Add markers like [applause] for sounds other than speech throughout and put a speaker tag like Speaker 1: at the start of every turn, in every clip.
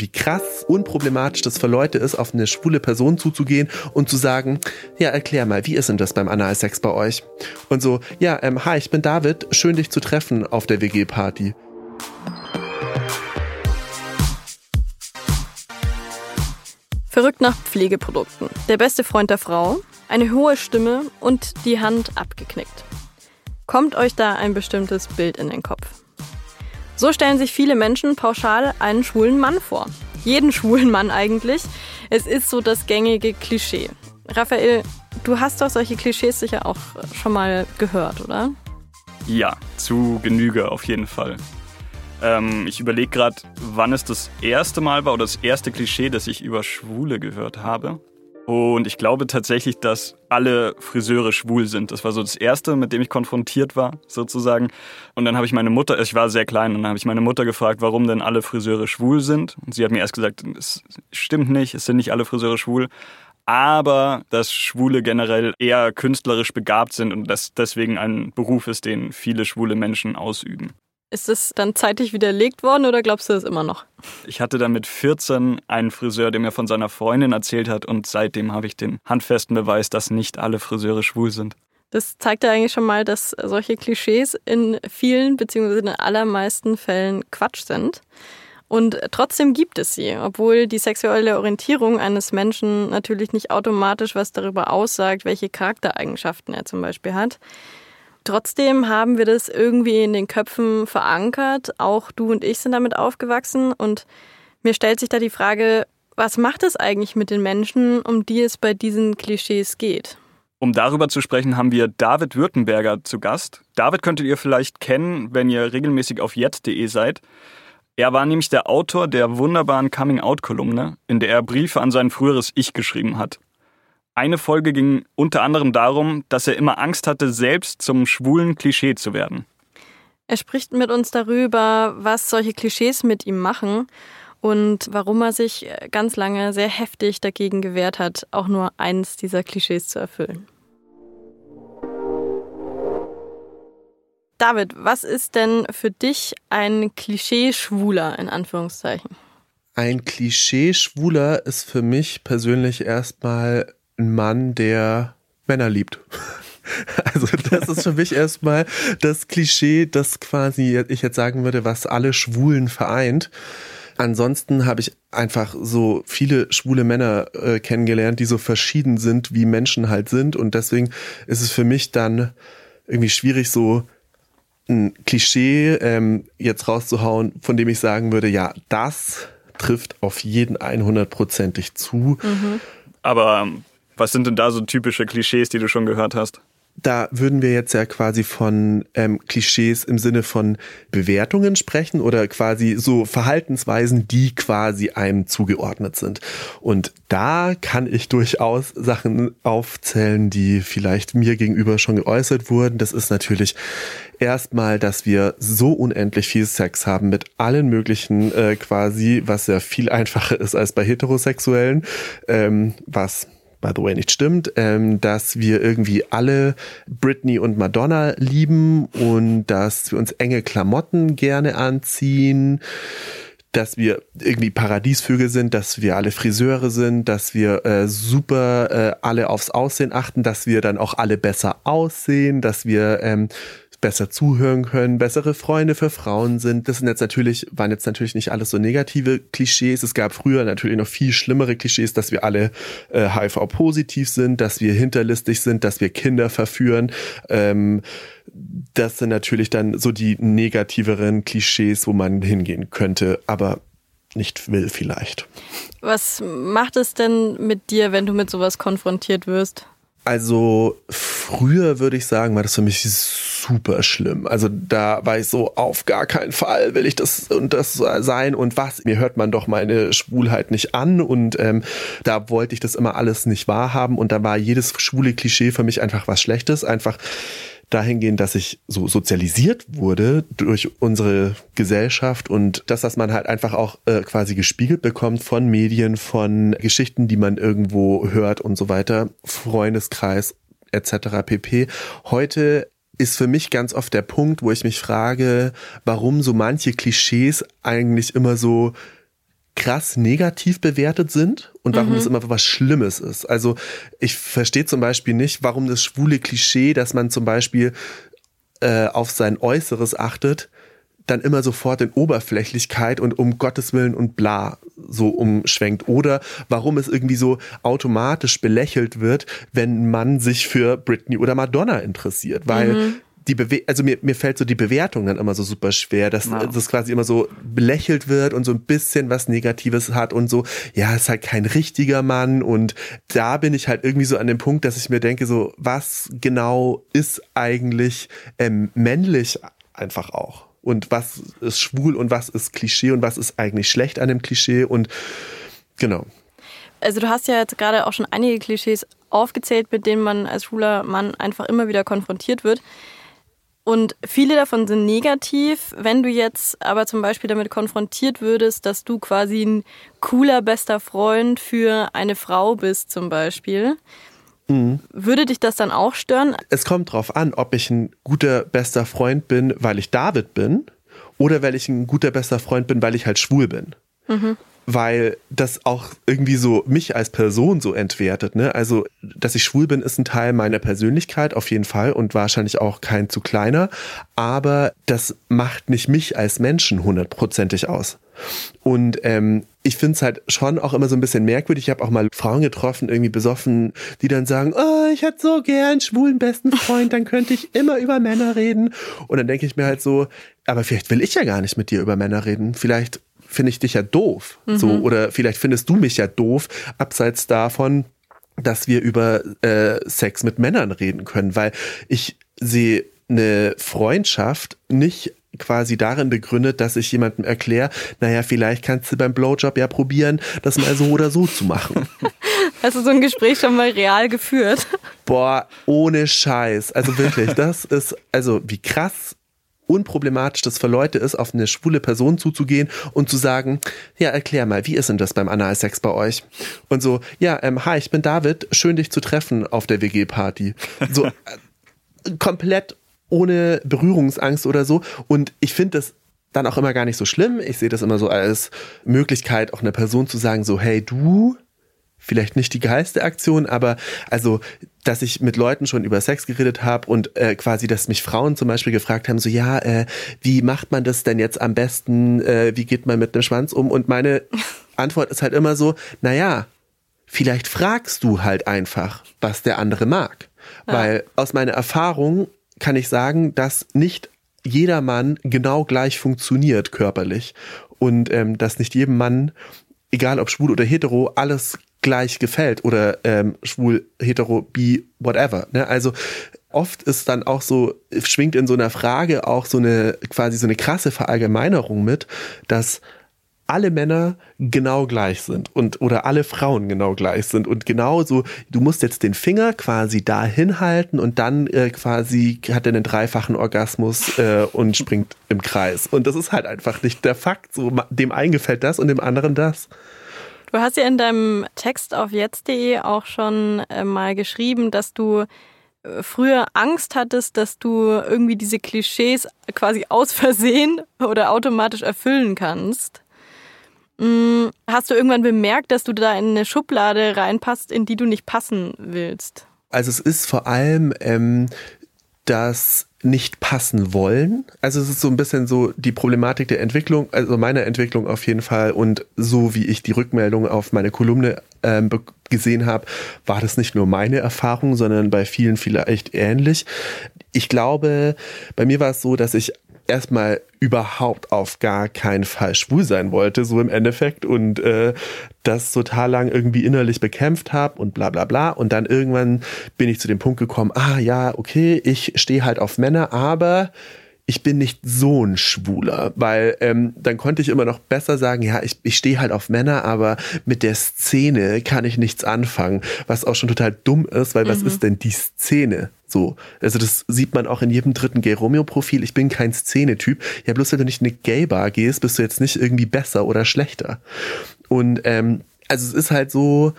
Speaker 1: wie krass unproblematisch das für Leute ist, auf eine schwule Person zuzugehen und zu sagen, ja, erklär mal, wie ist denn das beim Analsex bei euch? Und so, ja, ähm, hi, ich bin David, schön dich zu treffen auf der WG-Party.
Speaker 2: Verrückt nach Pflegeprodukten. Der beste Freund der Frau, eine hohe Stimme und die Hand abgeknickt. Kommt euch da ein bestimmtes Bild in den Kopf? So stellen sich viele Menschen pauschal einen schwulen Mann vor. Jeden [laughs] schwulen Mann eigentlich. Es ist so das gängige Klischee. Raphael, du hast doch solche Klischees sicher auch schon mal gehört, oder?
Speaker 3: Ja, zu Genüge auf jeden Fall. Ähm, ich überlege gerade, wann es das erste Mal war oder das erste Klischee, das ich über Schwule gehört habe. Und ich glaube tatsächlich, dass alle Friseure schwul sind. Das war so das Erste, mit dem ich konfrontiert war, sozusagen. Und dann habe ich meine Mutter, ich war sehr klein, und dann habe ich meine Mutter gefragt, warum denn alle Friseure schwul sind. Und sie hat mir erst gesagt, es stimmt nicht, es sind nicht alle Friseure schwul. Aber dass Schwule generell eher künstlerisch begabt sind und das deswegen ein Beruf ist, den viele schwule Menschen ausüben.
Speaker 2: Ist es dann zeitlich widerlegt worden oder glaubst du es immer noch?
Speaker 3: Ich hatte dann mit 14 einen Friseur, der mir von seiner Freundin erzählt hat und seitdem habe ich den handfesten Beweis, dass nicht alle Friseure schwul sind.
Speaker 2: Das zeigt ja eigentlich schon mal, dass solche Klischees in vielen bzw. in den allermeisten Fällen Quatsch sind. Und trotzdem gibt es sie, obwohl die sexuelle Orientierung eines Menschen natürlich nicht automatisch was darüber aussagt, welche Charaktereigenschaften er zum Beispiel hat. Trotzdem haben wir das irgendwie in den Köpfen verankert. Auch du und ich sind damit aufgewachsen. Und mir stellt sich da die Frage, was macht es eigentlich mit den Menschen, um die es bei diesen Klischees geht?
Speaker 3: Um darüber zu sprechen, haben wir David Württemberger zu Gast. David könntet ihr vielleicht kennen, wenn ihr regelmäßig auf jet.de seid. Er war nämlich der Autor der wunderbaren Coming-out-Kolumne, in der er Briefe an sein früheres Ich geschrieben hat. Eine Folge ging unter anderem darum, dass er immer Angst hatte, selbst zum schwulen Klischee zu werden.
Speaker 2: Er spricht mit uns darüber, was solche Klischees mit ihm machen und warum er sich ganz lange sehr heftig dagegen gewehrt hat, auch nur eins dieser Klischees zu erfüllen. David, was ist denn für dich ein Klischee-Schwuler in Anführungszeichen?
Speaker 1: Ein Klischee-Schwuler ist für mich persönlich erstmal ein Mann, der Männer liebt. [laughs] Also das ist für mich erstmal das Klischee, das quasi ich jetzt sagen würde, was alle Schwulen vereint. Ansonsten habe ich einfach so viele schwule Männer äh, kennengelernt, die so verschieden sind, wie Menschen halt sind. Und deswegen ist es für mich dann irgendwie schwierig, so ein Klischee ähm, jetzt rauszuhauen, von dem ich sagen würde, ja, das trifft auf jeden 100%ig zu. Mhm.
Speaker 3: Aber was sind denn da so typische Klischees, die du schon gehört hast?
Speaker 1: da würden wir jetzt ja quasi von ähm, Klischees im Sinne von Bewertungen sprechen oder quasi so Verhaltensweisen, die quasi einem zugeordnet sind. Und da kann ich durchaus Sachen aufzählen, die vielleicht mir gegenüber schon geäußert wurden. Das ist natürlich erstmal, dass wir so unendlich viel Sex haben mit allen möglichen äh, quasi, was ja viel einfacher ist als bei Heterosexuellen, ähm, was by the way nicht stimmt, ähm, dass wir irgendwie alle Britney und Madonna lieben und dass wir uns enge Klamotten gerne anziehen dass wir irgendwie Paradiesvögel sind, dass wir alle Friseure sind, dass wir äh, super äh, alle aufs Aussehen achten, dass wir dann auch alle besser aussehen, dass wir ähm, besser zuhören können, bessere Freunde für Frauen sind. Das sind jetzt natürlich, waren jetzt natürlich nicht alles so negative Klischees. Es gab früher natürlich noch viel schlimmere Klischees, dass wir alle äh, HIV-positiv sind, dass wir hinterlistig sind, dass wir Kinder verführen. Ähm, das sind natürlich dann so die negativeren Klischees, wo man hingehen könnte, aber nicht will vielleicht.
Speaker 2: Was macht es denn mit dir, wenn du mit sowas konfrontiert wirst?
Speaker 1: Also früher würde ich sagen, war das für mich super schlimm. Also da war ich so, auf gar keinen Fall will ich das und das sein und was. Mir hört man doch meine Schwulheit nicht an und ähm, da wollte ich das immer alles nicht wahrhaben und da war jedes schwule Klischee für mich einfach was Schlechtes. Einfach dahingehend, dass ich so sozialisiert wurde durch unsere Gesellschaft und das, was man halt einfach auch äh, quasi gespiegelt bekommt von Medien, von Geschichten, die man irgendwo hört und so weiter, Freundeskreis etc. pp. Heute ist für mich ganz oft der Punkt, wo ich mich frage, warum so manche Klischees eigentlich immer so krass negativ bewertet sind und warum mhm. das immer was Schlimmes ist. Also ich verstehe zum Beispiel nicht, warum das schwule Klischee, dass man zum Beispiel äh, auf sein Äußeres achtet, dann immer sofort in Oberflächlichkeit und um Gottes Willen und bla so umschwenkt. Oder warum es irgendwie so automatisch belächelt wird, wenn man sich für Britney oder Madonna interessiert. Weil mhm die Bewe also mir, mir fällt so die Bewertung dann immer so super schwer, dass wow. das quasi immer so belächelt wird und so ein bisschen was Negatives hat und so, ja, ist halt kein richtiger Mann und da bin ich halt irgendwie so an dem Punkt, dass ich mir denke, so, was genau ist eigentlich ähm, männlich einfach auch? Und was ist schwul und was ist Klischee und was ist eigentlich schlecht an dem Klischee und genau.
Speaker 2: Also du hast ja jetzt gerade auch schon einige Klischees aufgezählt, mit denen man als schwuler Mann einfach immer wieder konfrontiert wird. Und viele davon sind negativ. Wenn du jetzt aber zum Beispiel damit konfrontiert würdest, dass du quasi ein cooler bester Freund für eine Frau bist zum Beispiel, mhm. würde dich das dann auch stören?
Speaker 1: Es kommt drauf an, ob ich ein guter bester Freund bin, weil ich David bin oder weil ich ein guter bester Freund bin, weil ich halt schwul bin. Mhm weil das auch irgendwie so mich als Person so entwertet. Ne? Also, dass ich schwul bin, ist ein Teil meiner Persönlichkeit auf jeden Fall und wahrscheinlich auch kein zu kleiner. Aber das macht nicht mich als Menschen hundertprozentig aus. Und ähm, ich finde es halt schon auch immer so ein bisschen merkwürdig. Ich habe auch mal Frauen getroffen, irgendwie besoffen, die dann sagen, oh, ich hätte so gern schwulen besten Freund, dann könnte ich immer über Männer reden. Und dann denke ich mir halt so, aber vielleicht will ich ja gar nicht mit dir über Männer reden. Vielleicht finde ich dich ja doof. Mhm. So, oder vielleicht findest du mich ja doof, abseits davon, dass wir über äh, Sex mit Männern reden können, weil ich sehe eine Freundschaft nicht quasi darin begründet, dass ich jemandem erkläre, naja, vielleicht kannst du beim Blowjob ja probieren, das mal so oder so zu machen. [laughs]
Speaker 2: Hast du so ein Gespräch schon mal real geführt?
Speaker 1: Boah, ohne Scheiß. Also wirklich, das ist, also wie krass unproblematisch das für Leute ist, auf eine schwule Person zuzugehen und zu sagen, ja, erklär mal, wie ist denn das beim Analsex bei euch? Und so, ja, ähm, hi, ich bin David, schön dich zu treffen auf der WG-Party. So [laughs] äh, komplett ohne Berührungsangst oder so. Und ich finde das dann auch immer gar nicht so schlimm. Ich sehe das immer so als Möglichkeit, auch einer Person zu sagen, so, hey, du, vielleicht nicht die geilste Aktion, aber also, dass ich mit Leuten schon über Sex geredet habe und äh, quasi, dass mich Frauen zum Beispiel gefragt haben, so ja, äh, wie macht man das denn jetzt am besten, äh, wie geht man mit einem Schwanz um? Und meine [laughs] Antwort ist halt immer so, naja, vielleicht fragst du halt einfach, was der andere mag. Ja. Weil aus meiner Erfahrung kann ich sagen, dass nicht jeder Mann genau gleich funktioniert körperlich und ähm, dass nicht jedem Mann egal ob schwul oder hetero, alles gleich gefällt oder ähm, schwul, hetero, bi, whatever. Ne? Also oft ist dann auch so, schwingt in so einer Frage auch so eine quasi so eine krasse Verallgemeinerung mit, dass alle Männer genau gleich sind und oder alle Frauen genau gleich sind und genauso du musst jetzt den Finger quasi dahin halten und dann äh, quasi hat er einen dreifachen Orgasmus äh, und springt im Kreis und das ist halt einfach nicht der Fakt so dem einen gefällt das und dem anderen das
Speaker 2: Du hast ja in deinem Text auf jetzt.de auch schon äh, mal geschrieben, dass du äh, früher Angst hattest, dass du irgendwie diese Klischees quasi aus Versehen [laughs] oder automatisch erfüllen kannst. Mm, hast du irgendwann bemerkt, dass du da in eine Schublade reinpasst, in die du nicht passen willst?
Speaker 1: Also es ist vor allem ähm, das nicht passen wollen. Also es ist so ein bisschen so die Problematik der Entwicklung, also meiner Entwicklung auf jeden Fall und so wie ich die Rückmeldung auf meine Kolumne ähm, gesehen habe, war das nicht nur meine Erfahrung, sondern bei vielen vielleicht ähnlich. Ich glaube, bei mir war es so, dass ich erstmal überhaupt auf gar keinen Fall schwul sein wollte, so im Endeffekt und äh, das total lang irgendwie innerlich bekämpft habe und bla bla bla. Und dann irgendwann bin ich zu dem Punkt gekommen, ah ja, okay, ich stehe halt auf Männer, aber ich bin nicht so ein Schwuler, weil ähm, dann konnte ich immer noch besser sagen, ja, ich, ich stehe halt auf Männer, aber mit der Szene kann ich nichts anfangen, was auch schon total dumm ist, weil mhm. was ist denn die Szene? So, also das sieht man auch in jedem dritten Gay Romeo Profil. Ich bin kein Szene-Typ. Ja, bloß wenn du nicht in eine Gay-Bar gehst, bist du jetzt nicht irgendwie besser oder schlechter. Und ähm, also es ist halt so,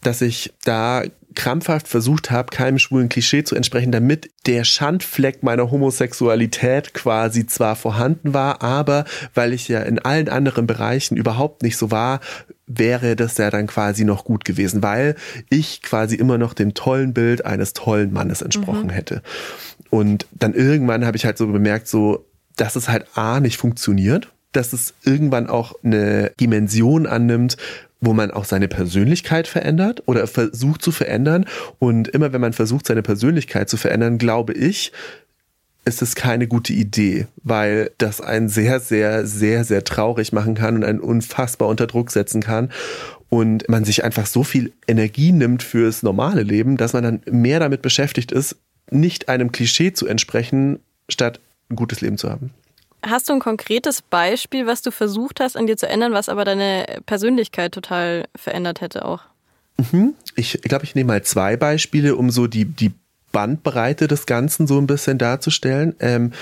Speaker 1: dass ich da krampfhaft versucht habe, keinem schwulen Klischee zu entsprechen, damit der Schandfleck meiner Homosexualität quasi zwar vorhanden war, aber weil ich ja in allen anderen Bereichen überhaupt nicht so war, wäre das ja dann quasi noch gut gewesen, weil ich quasi immer noch dem tollen Bild eines tollen Mannes entsprochen mhm. hätte. Und dann irgendwann habe ich halt so bemerkt, so, dass es halt A nicht funktioniert, dass es irgendwann auch eine Dimension annimmt, wo man auch seine Persönlichkeit verändert oder versucht zu verändern. Und immer wenn man versucht, seine Persönlichkeit zu verändern, glaube ich, ist es keine gute Idee, weil das einen sehr, sehr, sehr, sehr traurig machen kann und einen unfassbar unter Druck setzen kann. Und man sich einfach so viel Energie nimmt fürs normale Leben, dass man dann mehr damit beschäftigt ist, nicht einem Klischee zu entsprechen, statt ein gutes Leben zu haben.
Speaker 2: Hast du ein konkretes Beispiel, was du versucht hast, an dir zu ändern, was aber deine Persönlichkeit total verändert hätte auch?
Speaker 1: Mhm. Ich glaube, ich nehme mal zwei Beispiele, um so die, die Bandbreite des Ganzen so ein bisschen darzustellen. Ähm,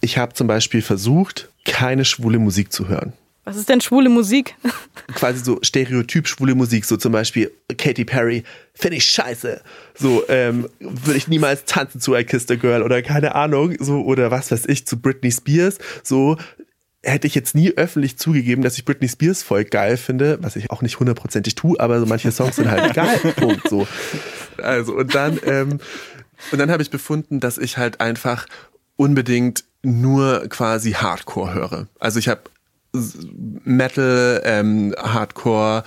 Speaker 1: ich habe zum Beispiel versucht, keine schwule Musik zu hören.
Speaker 2: Was ist denn schwule Musik? [laughs]
Speaker 1: Quasi so stereotyp schwule Musik, so zum Beispiel Katy Perry, finde ich scheiße. So, ähm, würde ich niemals tanzen zu I Kissed a Girl oder keine Ahnung, so, oder was weiß ich, zu Britney Spears, so, hätte ich jetzt nie öffentlich zugegeben, dass ich Britney Spears voll geil finde, was ich auch nicht hundertprozentig tue, aber so manche Songs sind halt [laughs] geil. Punkt. So. Also und dann ähm, und dann habe ich befunden, dass ich halt einfach unbedingt nur quasi Hardcore höre. Also ich habe Metal, ähm, Hardcore,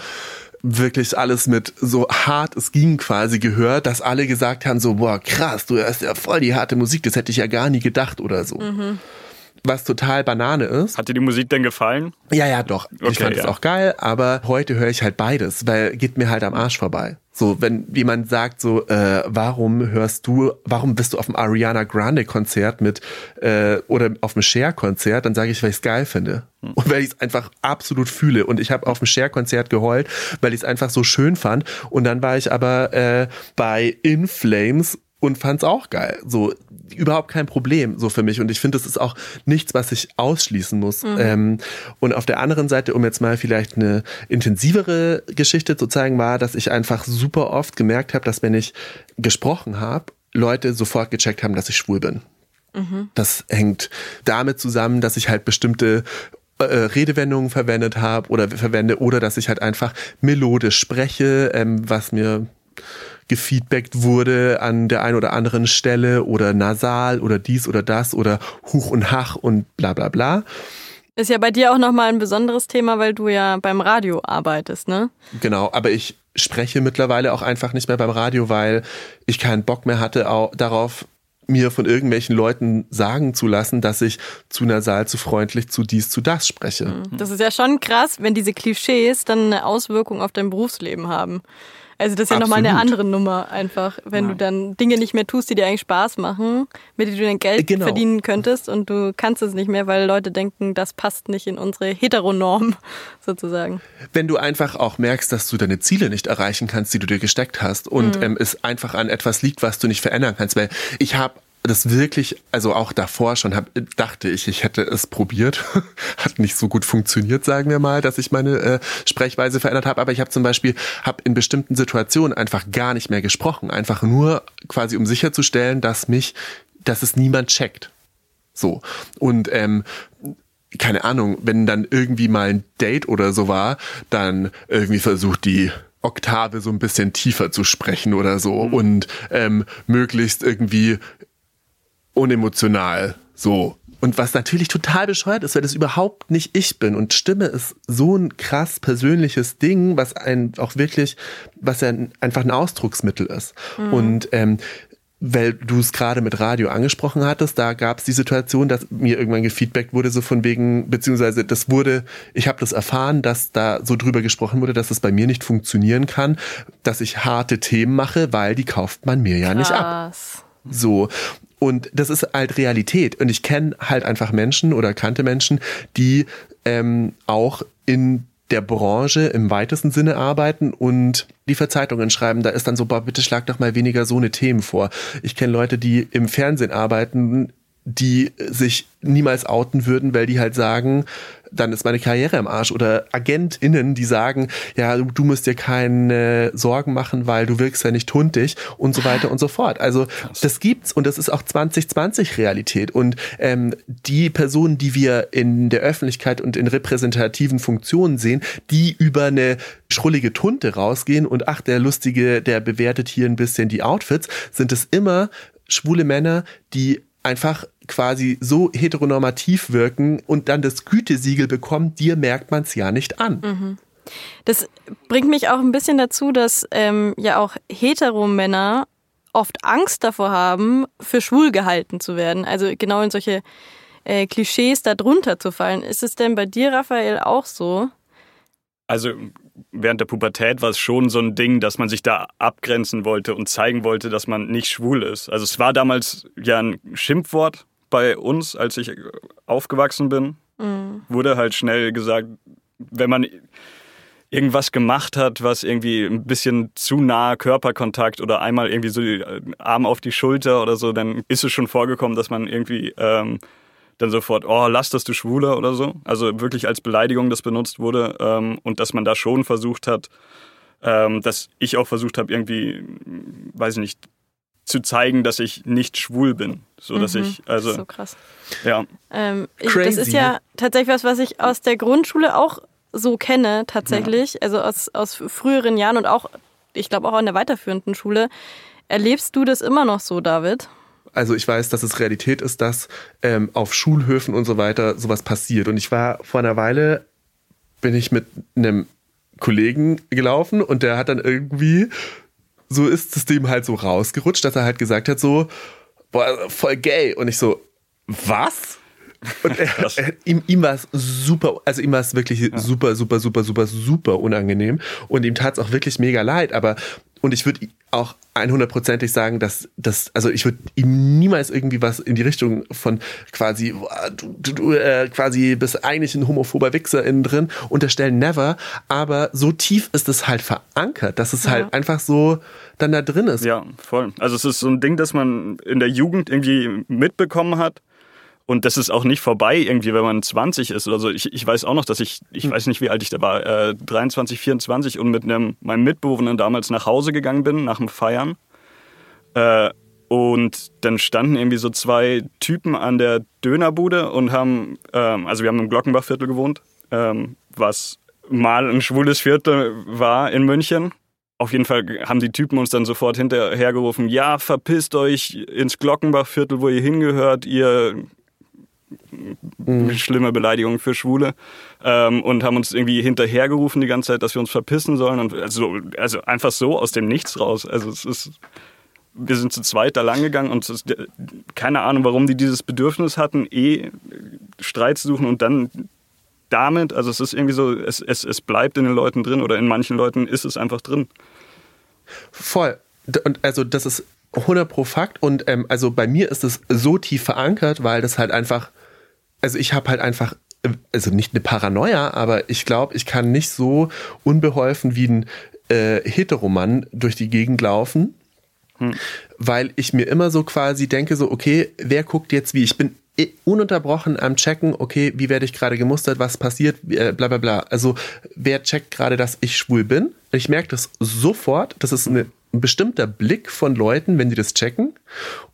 Speaker 1: wirklich alles mit so hart es ging quasi gehört, dass alle gesagt haben so, boah, krass, du hörst ja voll die harte Musik, das hätte ich ja gar nie gedacht oder so. Mhm was total Banane ist.
Speaker 3: Hat dir die Musik denn gefallen?
Speaker 1: Ja, ja, doch. Okay, ich fand es auch geil, aber heute höre ich halt beides, weil geht mir halt am Arsch vorbei. So, wenn jemand sagt so, äh, warum hörst du, warum bist du auf dem Ariana Grande Konzert mit äh, oder auf dem Cher Konzert, dann sage ich, weil ich es geil finde hm. und weil ich es einfach absolut fühle. Und ich habe auf dem Cher Konzert geheult, weil ich es einfach so schön fand. Und dann war ich aber äh, bei In Flames und fand's auch geil. So überhaupt kein Problem so für mich und ich finde, das ist auch nichts, was ich ausschließen muss. Mhm. Ähm, und auf der anderen Seite, um jetzt mal vielleicht eine intensivere Geschichte zu zeigen, war, dass ich einfach super oft gemerkt habe, dass wenn ich gesprochen habe, Leute sofort gecheckt haben, dass ich schwul bin. Mhm. Das hängt damit zusammen, dass ich halt bestimmte äh, Redewendungen verwendet habe oder verwende oder dass ich halt einfach melodisch spreche, ähm, was mir gefeedbackt wurde an der einen oder anderen Stelle oder nasal oder dies oder das oder Huch und Hach und bla bla bla.
Speaker 2: Ist ja bei dir auch nochmal ein besonderes Thema, weil du ja beim Radio arbeitest, ne?
Speaker 1: Genau, aber ich spreche mittlerweile auch einfach nicht mehr beim Radio, weil ich keinen Bock mehr hatte darauf, mir von irgendwelchen Leuten sagen zu lassen, dass ich zu nasal, zu freundlich, zu dies, zu das spreche.
Speaker 2: Mhm. Das ist ja schon krass, wenn diese Klischees dann eine Auswirkung auf dein Berufsleben haben. Also das ist ja nochmal eine andere Nummer einfach, wenn ja. du dann Dinge nicht mehr tust, die dir eigentlich Spaß machen, mit denen du dein Geld genau. verdienen könntest und du kannst es nicht mehr, weil Leute denken, das passt nicht in unsere Heteronorm [laughs] sozusagen.
Speaker 1: Wenn du einfach auch merkst, dass du deine Ziele nicht erreichen kannst, die du dir gesteckt hast und mhm. ähm, es einfach an etwas liegt, was du nicht verändern kannst, weil ich habe das wirklich, also auch davor schon hab, dachte ich, ich hätte es probiert. [laughs] Hat nicht so gut funktioniert, sagen wir mal, dass ich meine äh, Sprechweise verändert habe. Aber ich habe zum Beispiel hab in bestimmten Situationen einfach gar nicht mehr gesprochen. Einfach nur quasi, um sicherzustellen, dass mich, dass es niemand checkt. So. Und ähm, keine Ahnung, wenn dann irgendwie mal ein Date oder so war, dann irgendwie versucht die Oktave so ein bisschen tiefer zu sprechen oder so mhm. und ähm, möglichst irgendwie unemotional. So. Und was natürlich total bescheuert ist, weil das überhaupt nicht ich bin. Und Stimme ist so ein krass persönliches Ding, was ein auch wirklich, was ja einfach ein Ausdrucksmittel ist. Mhm. Und ähm, weil du es gerade mit Radio angesprochen hattest, da gab es die Situation, dass mir irgendwann gefeedbackt wurde, so von wegen, beziehungsweise das wurde, ich habe das erfahren, dass da so drüber gesprochen wurde, dass es das bei mir nicht funktionieren kann, dass ich harte Themen mache, weil die kauft man mir ja Krass. nicht ab. So. Und das ist halt Realität. Und ich kenne halt einfach Menschen oder kannte Menschen, die ähm, auch in der Branche im weitesten Sinne arbeiten und die für Zeitungen schreiben. Da ist dann so, boah, bitte schlag doch mal weniger so eine Themen vor. Ich kenne Leute, die im Fernsehen arbeiten, die sich niemals outen würden, weil die halt sagen, dann ist meine Karriere im Arsch. Oder AgentInnen, die sagen, ja, du, du musst dir keine Sorgen machen, weil du wirkst ja nicht hundig und so weiter und so fort. Also das gibt's und das ist auch 2020 Realität. Und ähm, die Personen, die wir in der Öffentlichkeit und in repräsentativen Funktionen sehen, die über eine schrullige Tunte rausgehen und ach, der Lustige, der bewertet hier ein bisschen die Outfits, sind es immer schwule Männer, die einfach quasi so heteronormativ wirken und dann das Gütesiegel bekommen, dir merkt man es ja nicht an. Mhm.
Speaker 2: Das bringt mich auch ein bisschen dazu, dass ähm, ja auch Heteromänner oft Angst davor haben, für schwul gehalten zu werden. Also genau in solche äh, Klischees darunter zu fallen. Ist es denn bei dir, Raphael, auch so?
Speaker 3: Also während der Pubertät war es schon so ein Ding, dass man sich da abgrenzen wollte und zeigen wollte, dass man nicht schwul ist. Also es war damals ja ein Schimpfwort bei uns, als ich aufgewachsen bin. Mhm. Wurde halt schnell gesagt, wenn man irgendwas gemacht hat, was irgendwie ein bisschen zu nah Körperkontakt oder einmal irgendwie so die Arm auf die Schulter oder so, dann ist es schon vorgekommen, dass man irgendwie ähm, dann sofort, oh, lass das, du Schwuler oder so. Also wirklich als Beleidigung das benutzt wurde ähm, und dass man da schon versucht hat, ähm, dass ich auch versucht habe, irgendwie, weiß ich nicht, zu zeigen, dass ich nicht schwul bin. So dass mhm, ich, also.
Speaker 2: So krass.
Speaker 3: Ja.
Speaker 2: Ähm, ich, das ist ja tatsächlich was, was ich aus der Grundschule auch so kenne, tatsächlich. Ja. Also aus, aus früheren Jahren und auch, ich glaube auch an der weiterführenden Schule. Erlebst du das immer noch so, David?
Speaker 1: Also ich weiß, dass es Realität ist, dass ähm, auf Schulhöfen und so weiter sowas passiert. Und ich war vor einer Weile, bin ich mit einem Kollegen gelaufen und der hat dann irgendwie, so ist es dem halt so rausgerutscht, dass er halt gesagt hat so, boah, voll gay. Und ich so, was? Und er, [laughs] er, ihm, ihm war es super, also ihm war es wirklich ja. super, super, super, super, super unangenehm. Und ihm tat es auch wirklich mega leid. Aber und ich würde auch 100%ig sagen, dass das, also ich würde ihm niemals irgendwie was in die Richtung von quasi, du, du, du äh, quasi bist eigentlich ein homophober Wichser innen drin unterstellen, never. Aber so tief ist es halt verankert, dass es ja. halt einfach so dann da drin ist.
Speaker 3: Ja, voll. Also es ist so ein Ding, das man in der Jugend irgendwie mitbekommen hat und das ist auch nicht vorbei irgendwie, wenn man 20 ist oder so. Ich, ich weiß auch noch, dass ich, ich weiß nicht, wie alt ich da war, äh, 23, 24 und mit einem, meinem Mitbewohner damals nach Hause gegangen bin, nach dem Feiern. Äh, und dann standen irgendwie so zwei Typen an der Dönerbude und haben, ähm, also wir haben im Glockenbachviertel gewohnt, ähm, was mal ein schwules Viertel war in München. Auf jeden Fall haben die Typen uns dann sofort hinterhergerufen, ja, verpisst euch ins Glockenbachviertel, wo ihr hingehört, ihr. Schlimme Beleidigungen für Schwule ähm, und haben uns irgendwie hinterhergerufen die ganze Zeit, dass wir uns verpissen sollen und also, also einfach so aus dem Nichts raus. Also es ist, wir sind zu zweit da lang gegangen und ist, keine Ahnung, warum die dieses Bedürfnis hatten, eh Streit zu suchen und dann damit, also es ist irgendwie so, es, es, es bleibt in den Leuten drin oder in manchen Leuten ist es einfach drin.
Speaker 1: Voll. Und also das ist 100 pro Fakt und ähm, also bei mir ist es so tief verankert, weil das halt einfach also ich habe halt einfach, also nicht eine Paranoia, aber ich glaube, ich kann nicht so unbeholfen wie ein äh, Heteromann durch die Gegend laufen, hm. weil ich mir immer so quasi denke, so, okay, wer guckt jetzt wie? Ich bin ununterbrochen am Checken, okay, wie werde ich gerade gemustert, was passiert, äh, bla bla bla. Also wer checkt gerade, dass ich schwul bin? Ich merke das sofort, das ist eine, ein bestimmter Blick von Leuten, wenn die das checken.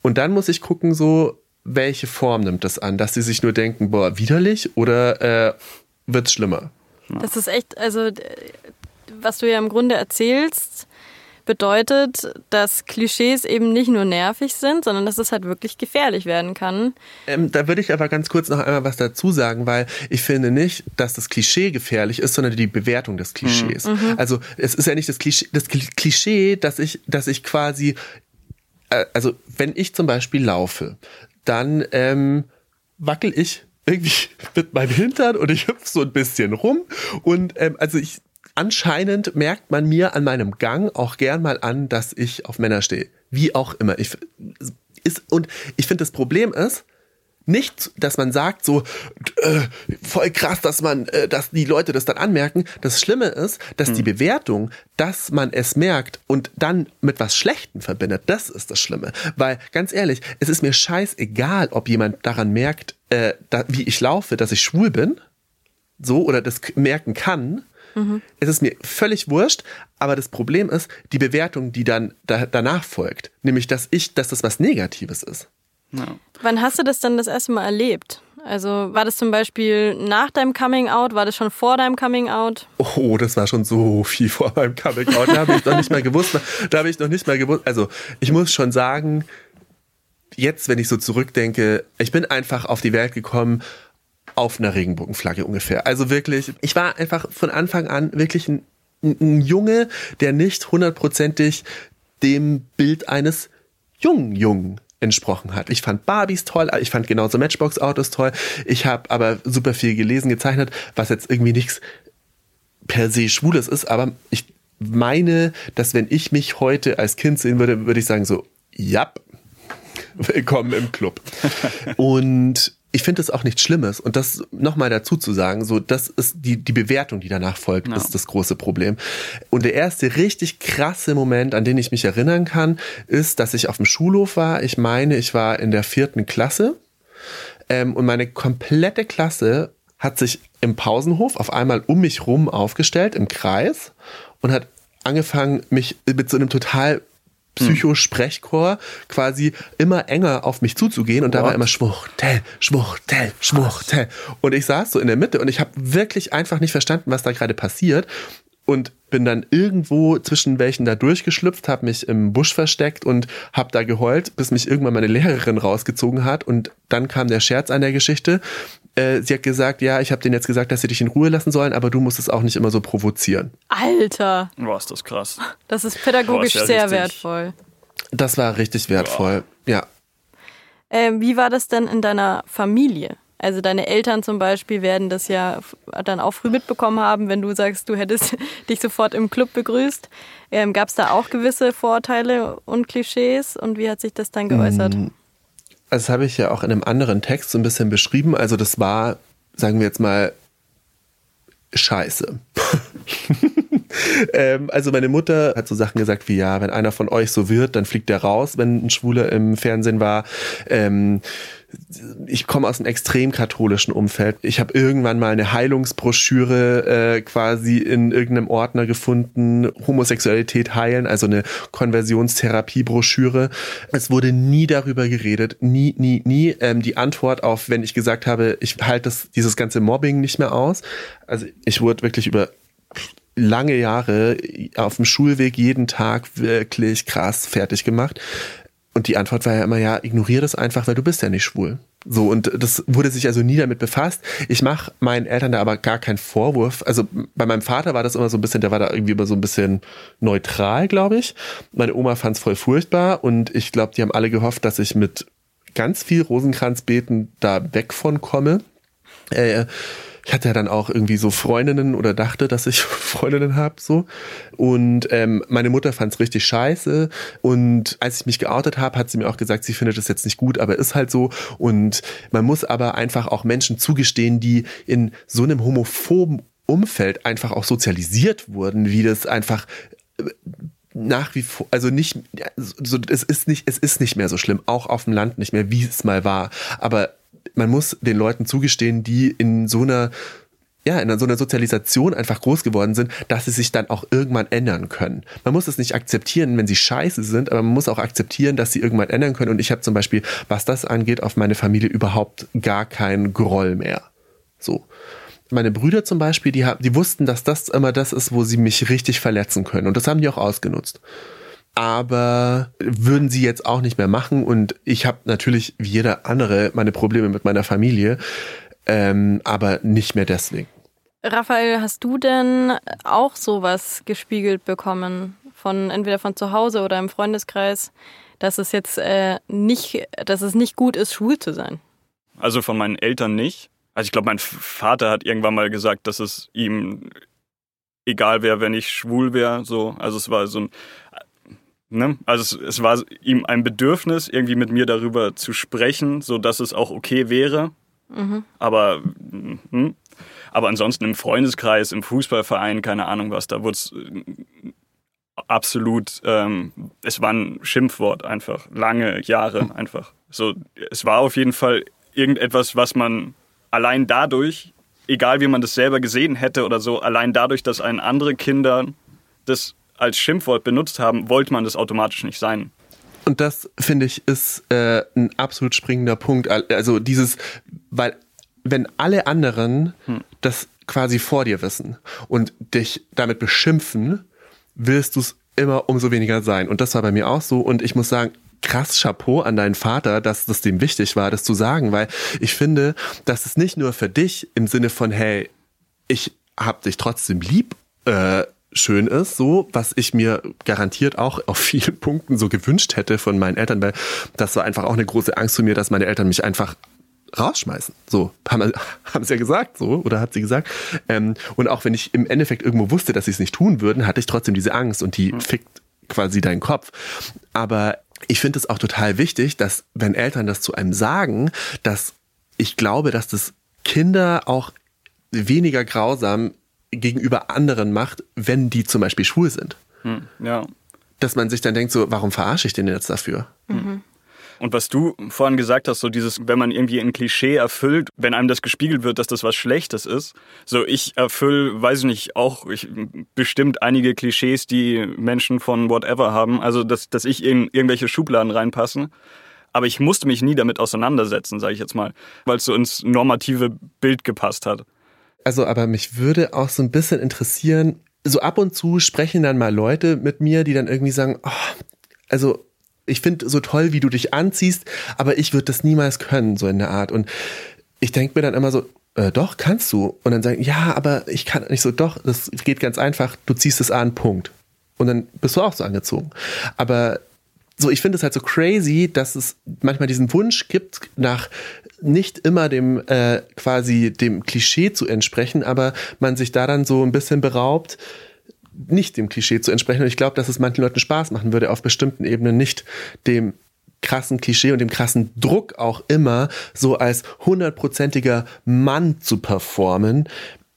Speaker 1: Und dann muss ich gucken, so, welche Form nimmt das an? Dass sie sich nur denken, boah, widerlich oder äh, es schlimmer?
Speaker 2: Das ist echt, also was du ja im Grunde erzählst, bedeutet, dass Klischees eben nicht nur nervig sind, sondern dass es halt wirklich gefährlich werden kann.
Speaker 1: Ähm, da würde ich aber ganz kurz noch einmal was dazu sagen, weil ich finde nicht, dass das Klischee gefährlich ist, sondern die Bewertung des Klischees. Mhm. mhm. Also es ist ja nicht das Klischee, das Klischee, dass ich, dass ich quasi äh, also wenn ich zum Beispiel laufe, dann ähm, wackel ich irgendwie [laughs] mit meinem Hintern und ich hüpfe so ein bisschen rum. Und ähm, also ich anscheinend merkt man mir an meinem Gang auch gern mal an, dass ich auf Männer stehe. Wie auch immer. Ich, ist, und ich finde, das Problem ist, nicht, dass man sagt so, äh, voll krass, dass man, äh, dass die Leute das dann anmerken. Das Schlimme ist, dass hm. die Bewertung, dass man es merkt und dann mit was Schlechtem verbindet, das ist das Schlimme. Weil, ganz ehrlich, es ist mir scheißegal, ob jemand daran merkt, äh, da, wie ich laufe, dass ich schwul bin, so, oder das merken kann. Mhm. Es ist mir völlig wurscht, aber das Problem ist die Bewertung, die dann da, danach folgt. Nämlich, dass ich, dass das was Negatives ist.
Speaker 2: Ja. Wann hast du das dann das erste Mal erlebt? Also war das zum Beispiel nach deinem Coming Out? War das schon vor deinem Coming Out?
Speaker 1: Oh, das war schon so viel vor meinem Coming Out. Da habe ich noch nicht mal gewusst. Da habe ich noch nicht mal gewusst. Also ich muss schon sagen, jetzt, wenn ich so zurückdenke, ich bin einfach auf die Welt gekommen auf einer Regenbogenflagge ungefähr. Also wirklich, ich war einfach von Anfang an wirklich ein, ein Junge, der nicht hundertprozentig dem Bild eines jungen Jungen entsprochen hat. Ich fand Barbies toll, ich fand genauso Matchbox-Autos toll. Ich habe aber super viel gelesen, gezeichnet, was jetzt irgendwie nichts per se Schwules ist, aber ich meine, dass wenn ich mich heute als Kind sehen würde, würde ich sagen so, ja, willkommen im Club. [laughs] Und ich finde das auch nichts Schlimmes. Und das nochmal dazu zu sagen, so, das ist die, die Bewertung, die danach folgt, no. ist das große Problem. Und der erste richtig krasse Moment, an den ich mich erinnern kann, ist, dass ich auf dem Schulhof war. Ich meine, ich war in der vierten Klasse. Ähm, und meine komplette Klasse hat sich im Pausenhof auf einmal um mich rum aufgestellt, im Kreis, und hat angefangen, mich mit so einem total Psycho-Sprechchor quasi immer enger auf mich zuzugehen und da war immer Schwuchtel, Schwuchtel, Schwuchtel. Und ich saß so in der Mitte und ich habe wirklich einfach nicht verstanden, was da gerade passiert und bin dann irgendwo zwischen welchen da durchgeschlüpft, habe mich im Busch versteckt und habe da geheult, bis mich irgendwann meine Lehrerin rausgezogen hat und dann kam der Scherz an der Geschichte. Äh, sie hat gesagt, ja, ich habe denen jetzt gesagt, dass sie dich in Ruhe lassen sollen, aber du musst es auch nicht immer so provozieren.
Speaker 2: Alter.
Speaker 3: Boah, ist das krass.
Speaker 2: Das ist pädagogisch Boah, ist ja sehr richtig. wertvoll.
Speaker 1: Das war richtig wertvoll, Boah. ja.
Speaker 2: Ähm, wie war das denn in deiner Familie? Also deine Eltern zum Beispiel werden das ja dann auch früh mitbekommen haben, wenn du sagst, du hättest [laughs] dich sofort im Club begrüßt. Ähm, Gab es da auch gewisse Vorurteile und Klischees und wie hat sich das dann geäußert?
Speaker 1: Das habe ich ja auch in einem anderen Text so ein bisschen beschrieben. Also das war, sagen wir jetzt mal, scheiße. [laughs] [laughs] ähm, also meine Mutter hat so Sachen gesagt wie, ja, wenn einer von euch so wird, dann fliegt der raus, wenn ein Schwuler im Fernsehen war. Ähm, ich komme aus einem extrem katholischen Umfeld. Ich habe irgendwann mal eine Heilungsbroschüre äh, quasi in irgendeinem Ordner gefunden, Homosexualität heilen, also eine Konversionstherapie-Broschüre. Es wurde nie darüber geredet, nie, nie, nie. Ähm, die Antwort auf, wenn ich gesagt habe, ich halte dieses ganze Mobbing nicht mehr aus. Also ich wurde wirklich über lange Jahre auf dem Schulweg jeden Tag wirklich krass fertig gemacht. Und die Antwort war ja immer, ja, ignoriere das einfach, weil du bist ja nicht schwul. So, und das wurde sich also nie damit befasst. Ich mache meinen Eltern da aber gar keinen Vorwurf. Also bei meinem Vater war das immer so ein bisschen, der war da irgendwie immer so ein bisschen neutral, glaube ich. Meine Oma fand es voll furchtbar und ich glaube, die haben alle gehofft, dass ich mit ganz viel Rosenkranzbeten da weg von komme. Äh, ich hatte ja dann auch irgendwie so Freundinnen oder dachte, dass ich [laughs] Freundinnen habe so. Und ähm, meine Mutter fand es richtig scheiße. Und als ich mich geoutet habe, hat sie mir auch gesagt, sie findet es jetzt nicht gut, aber ist halt so. Und man muss aber einfach auch Menschen zugestehen, die in so einem homophoben Umfeld einfach auch sozialisiert wurden, wie das einfach äh, nach wie vor, also nicht, so, es ist nicht, es ist nicht mehr so schlimm, auch auf dem Land nicht mehr, wie es mal war. Aber man muss den Leuten zugestehen, die in so einer ja, in so einer Sozialisation einfach groß geworden sind, dass sie sich dann auch irgendwann ändern können. Man muss es nicht akzeptieren, wenn sie scheiße sind, aber man muss auch akzeptieren, dass sie irgendwann ändern können. Und ich habe zum Beispiel, was das angeht, auf meine Familie überhaupt gar keinen Groll mehr. So. Meine Brüder zum Beispiel, die, haben, die wussten, dass das immer das ist, wo sie mich richtig verletzen können. Und das haben die auch ausgenutzt aber würden sie jetzt auch nicht mehr machen. Und ich habe natürlich wie jeder andere meine Probleme mit meiner Familie, ähm, aber nicht mehr deswegen.
Speaker 2: Raphael, hast du denn auch sowas gespiegelt bekommen von entweder von zu Hause oder im Freundeskreis, dass es jetzt äh, nicht, dass es nicht gut ist, schwul zu sein?
Speaker 3: Also von meinen Eltern nicht. Also ich glaube, mein Vater hat irgendwann mal gesagt, dass es ihm egal wäre, wenn ich schwul wäre. So, also es war so ein Ne? Also es, es, war ihm ein Bedürfnis, irgendwie mit mir darüber zu sprechen, so dass es auch okay wäre. Mhm. Aber, hm, aber ansonsten im Freundeskreis, im Fußballverein, keine Ahnung was, da wurde es äh, absolut, ähm, es war ein Schimpfwort einfach, lange Jahre einfach. So, es war auf jeden Fall irgendetwas, was man allein dadurch, egal wie man das selber gesehen hätte oder so, allein dadurch, dass ein andere Kinder das als Schimpfwort benutzt haben, wollte man das automatisch nicht sein.
Speaker 1: Und das, finde ich, ist äh, ein absolut springender Punkt. Also dieses, weil wenn alle anderen hm. das quasi vor dir wissen und dich damit beschimpfen, willst du es immer umso weniger sein. Und das war bei mir auch so. Und ich muss sagen, krass Chapeau an deinen Vater, dass das dem wichtig war, das zu sagen, weil ich finde, dass es nicht nur für dich im Sinne von, hey, ich hab dich trotzdem lieb, äh, schön ist, so, was ich mir garantiert auch auf vielen [laughs] Punkten so gewünscht hätte von meinen Eltern, weil das war einfach auch eine große Angst von mir, dass meine Eltern mich einfach rausschmeißen. So, haben, [laughs] haben sie ja gesagt, so, oder hat sie gesagt. Ähm, und auch wenn ich im Endeffekt irgendwo wusste, dass sie es nicht tun würden, hatte ich trotzdem diese Angst und die mhm. fickt quasi deinen Kopf. Aber ich finde es auch total wichtig, dass, wenn Eltern das zu einem sagen, dass ich glaube, dass das Kinder auch weniger grausam gegenüber anderen macht, wenn die zum Beispiel schwul sind.
Speaker 3: Hm, ja.
Speaker 1: Dass man sich dann denkt, so, warum verarsche ich den jetzt dafür?
Speaker 3: Mhm. Und was du vorhin gesagt hast, so dieses, wenn man irgendwie ein Klischee erfüllt, wenn einem das gespiegelt wird, dass das was Schlechtes ist. So, ich erfülle, weiß ich nicht, auch ich, bestimmt einige Klischees, die Menschen von whatever haben. Also, dass, dass ich in irgendwelche Schubladen reinpasse. Aber ich musste mich nie damit auseinandersetzen, sage ich jetzt mal, weil es so ins normative Bild gepasst hat.
Speaker 1: Also, aber mich würde auch so ein bisschen interessieren, so ab und zu sprechen dann mal Leute mit mir, die dann irgendwie sagen, oh, also ich finde so toll, wie du dich anziehst, aber ich würde das niemals können, so in der Art. Und ich denke mir dann immer so, äh, doch, kannst du. Und dann sagen, ja, aber ich kann nicht so, doch, das geht ganz einfach, du ziehst es an, Punkt. Und dann bist du auch so angezogen. Aber so, ich finde es halt so crazy, dass es manchmal diesen Wunsch gibt, nach nicht immer dem äh, quasi dem Klischee zu entsprechen, aber man sich da dann so ein bisschen beraubt, nicht dem Klischee zu entsprechen. Und ich glaube, dass es manchen Leuten Spaß machen würde, auf bestimmten Ebenen nicht dem krassen Klischee und dem krassen Druck auch immer so als hundertprozentiger Mann zu performen.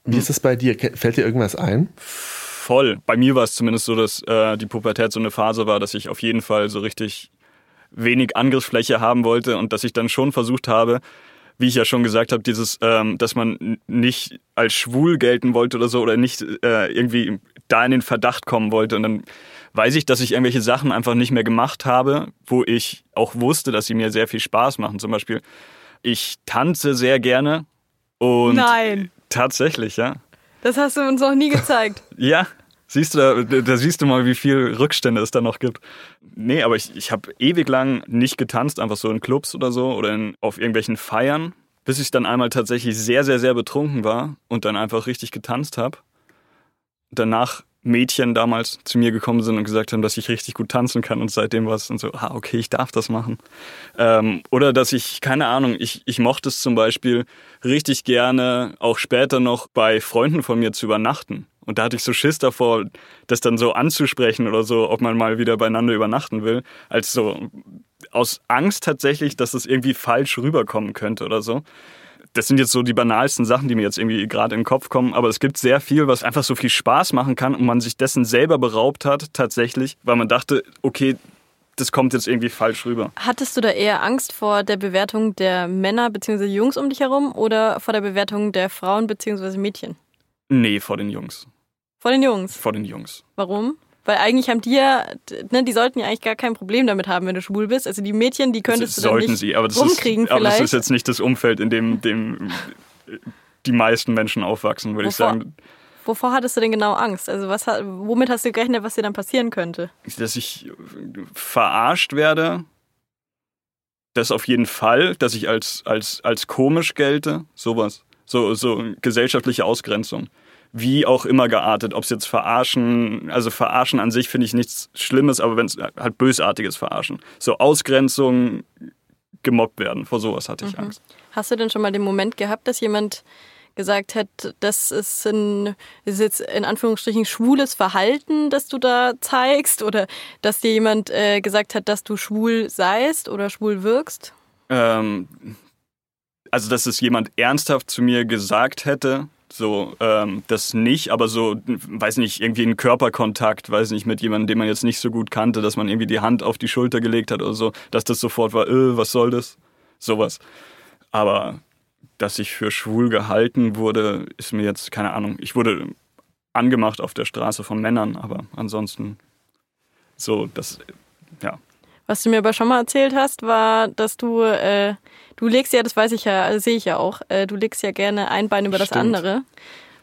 Speaker 1: Wie ist es bei dir? Fällt dir irgendwas ein?
Speaker 3: voll. Bei mir war es zumindest so, dass äh, die Pubertät so eine Phase war, dass ich auf jeden Fall so richtig wenig Angriffsfläche haben wollte und dass ich dann schon versucht habe, wie ich ja schon gesagt habe, dieses, ähm, dass man nicht als schwul gelten wollte oder so oder nicht äh, irgendwie da in den Verdacht kommen wollte. Und dann weiß ich, dass ich irgendwelche Sachen einfach nicht mehr gemacht habe, wo ich auch wusste, dass sie mir sehr viel Spaß machen. Zum Beispiel, ich tanze sehr gerne und
Speaker 2: Nein.
Speaker 3: tatsächlich, ja.
Speaker 2: Das hast du uns noch nie gezeigt. [laughs]
Speaker 3: ja, Siehst du, da, da, siehst du mal, wie viel Rückstände es da noch gibt. Nee, aber ich, ich habe ewig lang nicht getanzt, einfach so in Clubs oder so oder in, auf irgendwelchen Feiern, bis ich dann einmal tatsächlich sehr, sehr, sehr betrunken war und dann einfach richtig getanzt habe. Danach Mädchen damals zu mir gekommen sind und gesagt haben, dass ich richtig gut tanzen kann und seitdem war es dann so, ah, okay, ich darf das machen. Ähm, oder dass ich, keine Ahnung, ich, ich mochte es zum Beispiel richtig gerne, auch später noch bei Freunden von mir zu übernachten. Und da hatte ich so Schiss davor, das dann so anzusprechen oder so, ob man mal wieder beieinander übernachten will, als so aus Angst tatsächlich, dass es irgendwie falsch rüberkommen könnte oder so das sind jetzt so die banalsten Sachen, die mir jetzt irgendwie gerade in den Kopf kommen, aber es gibt sehr viel, was einfach so viel Spaß machen kann und man sich dessen selber beraubt hat, tatsächlich, weil man dachte, okay, das kommt jetzt irgendwie falsch rüber.
Speaker 2: Hattest du da eher Angst vor der Bewertung der Männer bzw. Jungs um dich herum oder vor der Bewertung der Frauen bzw. Mädchen?
Speaker 3: Nee, vor den Jungs.
Speaker 2: Vor den Jungs?
Speaker 3: Vor den Jungs.
Speaker 2: Warum? Weil eigentlich haben die ja, ne, die sollten ja eigentlich gar kein Problem damit haben, wenn du schwul bist. Also die Mädchen, die könntest das du dann nicht
Speaker 3: sie, aber das
Speaker 2: rumkriegen
Speaker 3: ist, Aber das ist jetzt nicht das Umfeld, in dem, dem die meisten Menschen aufwachsen, würde ich sagen.
Speaker 2: Wovor hattest du denn genau Angst? Also was, womit hast du gerechnet, was dir dann passieren könnte?
Speaker 3: Dass ich verarscht werde. Das auf jeden Fall, dass ich als, als, als komisch gelte. Sowas. So, so gesellschaftliche Ausgrenzung wie auch immer geartet. Ob es jetzt verarschen, also verarschen an sich finde ich nichts Schlimmes, aber wenn es halt bösartiges Verarschen. So Ausgrenzung, gemobbt werden. Vor sowas hatte ich mhm. Angst.
Speaker 2: Hast du denn schon mal den Moment gehabt, dass jemand gesagt hätte, das ist, ein, ist jetzt in Anführungsstrichen schwules Verhalten, das du da zeigst oder dass dir jemand äh, gesagt hat, dass du schwul seist oder schwul wirkst?
Speaker 3: Ähm, also, dass es jemand ernsthaft zu mir gesagt hätte, so, ähm, das nicht, aber so, weiß nicht, irgendwie ein Körperkontakt, weiß nicht, mit jemandem, den man jetzt nicht so gut kannte, dass man irgendwie die Hand auf die Schulter gelegt hat oder so, dass das sofort war, äh, was soll das? Sowas. Aber dass ich für schwul gehalten wurde, ist mir jetzt, keine Ahnung, ich wurde angemacht auf der Straße von Männern, aber ansonsten so, das, ja.
Speaker 2: Was du mir aber schon mal erzählt hast, war, dass du äh, Du legst ja, das weiß ich ja, also sehe ich ja auch, äh, du legst ja gerne ein Bein über das andere.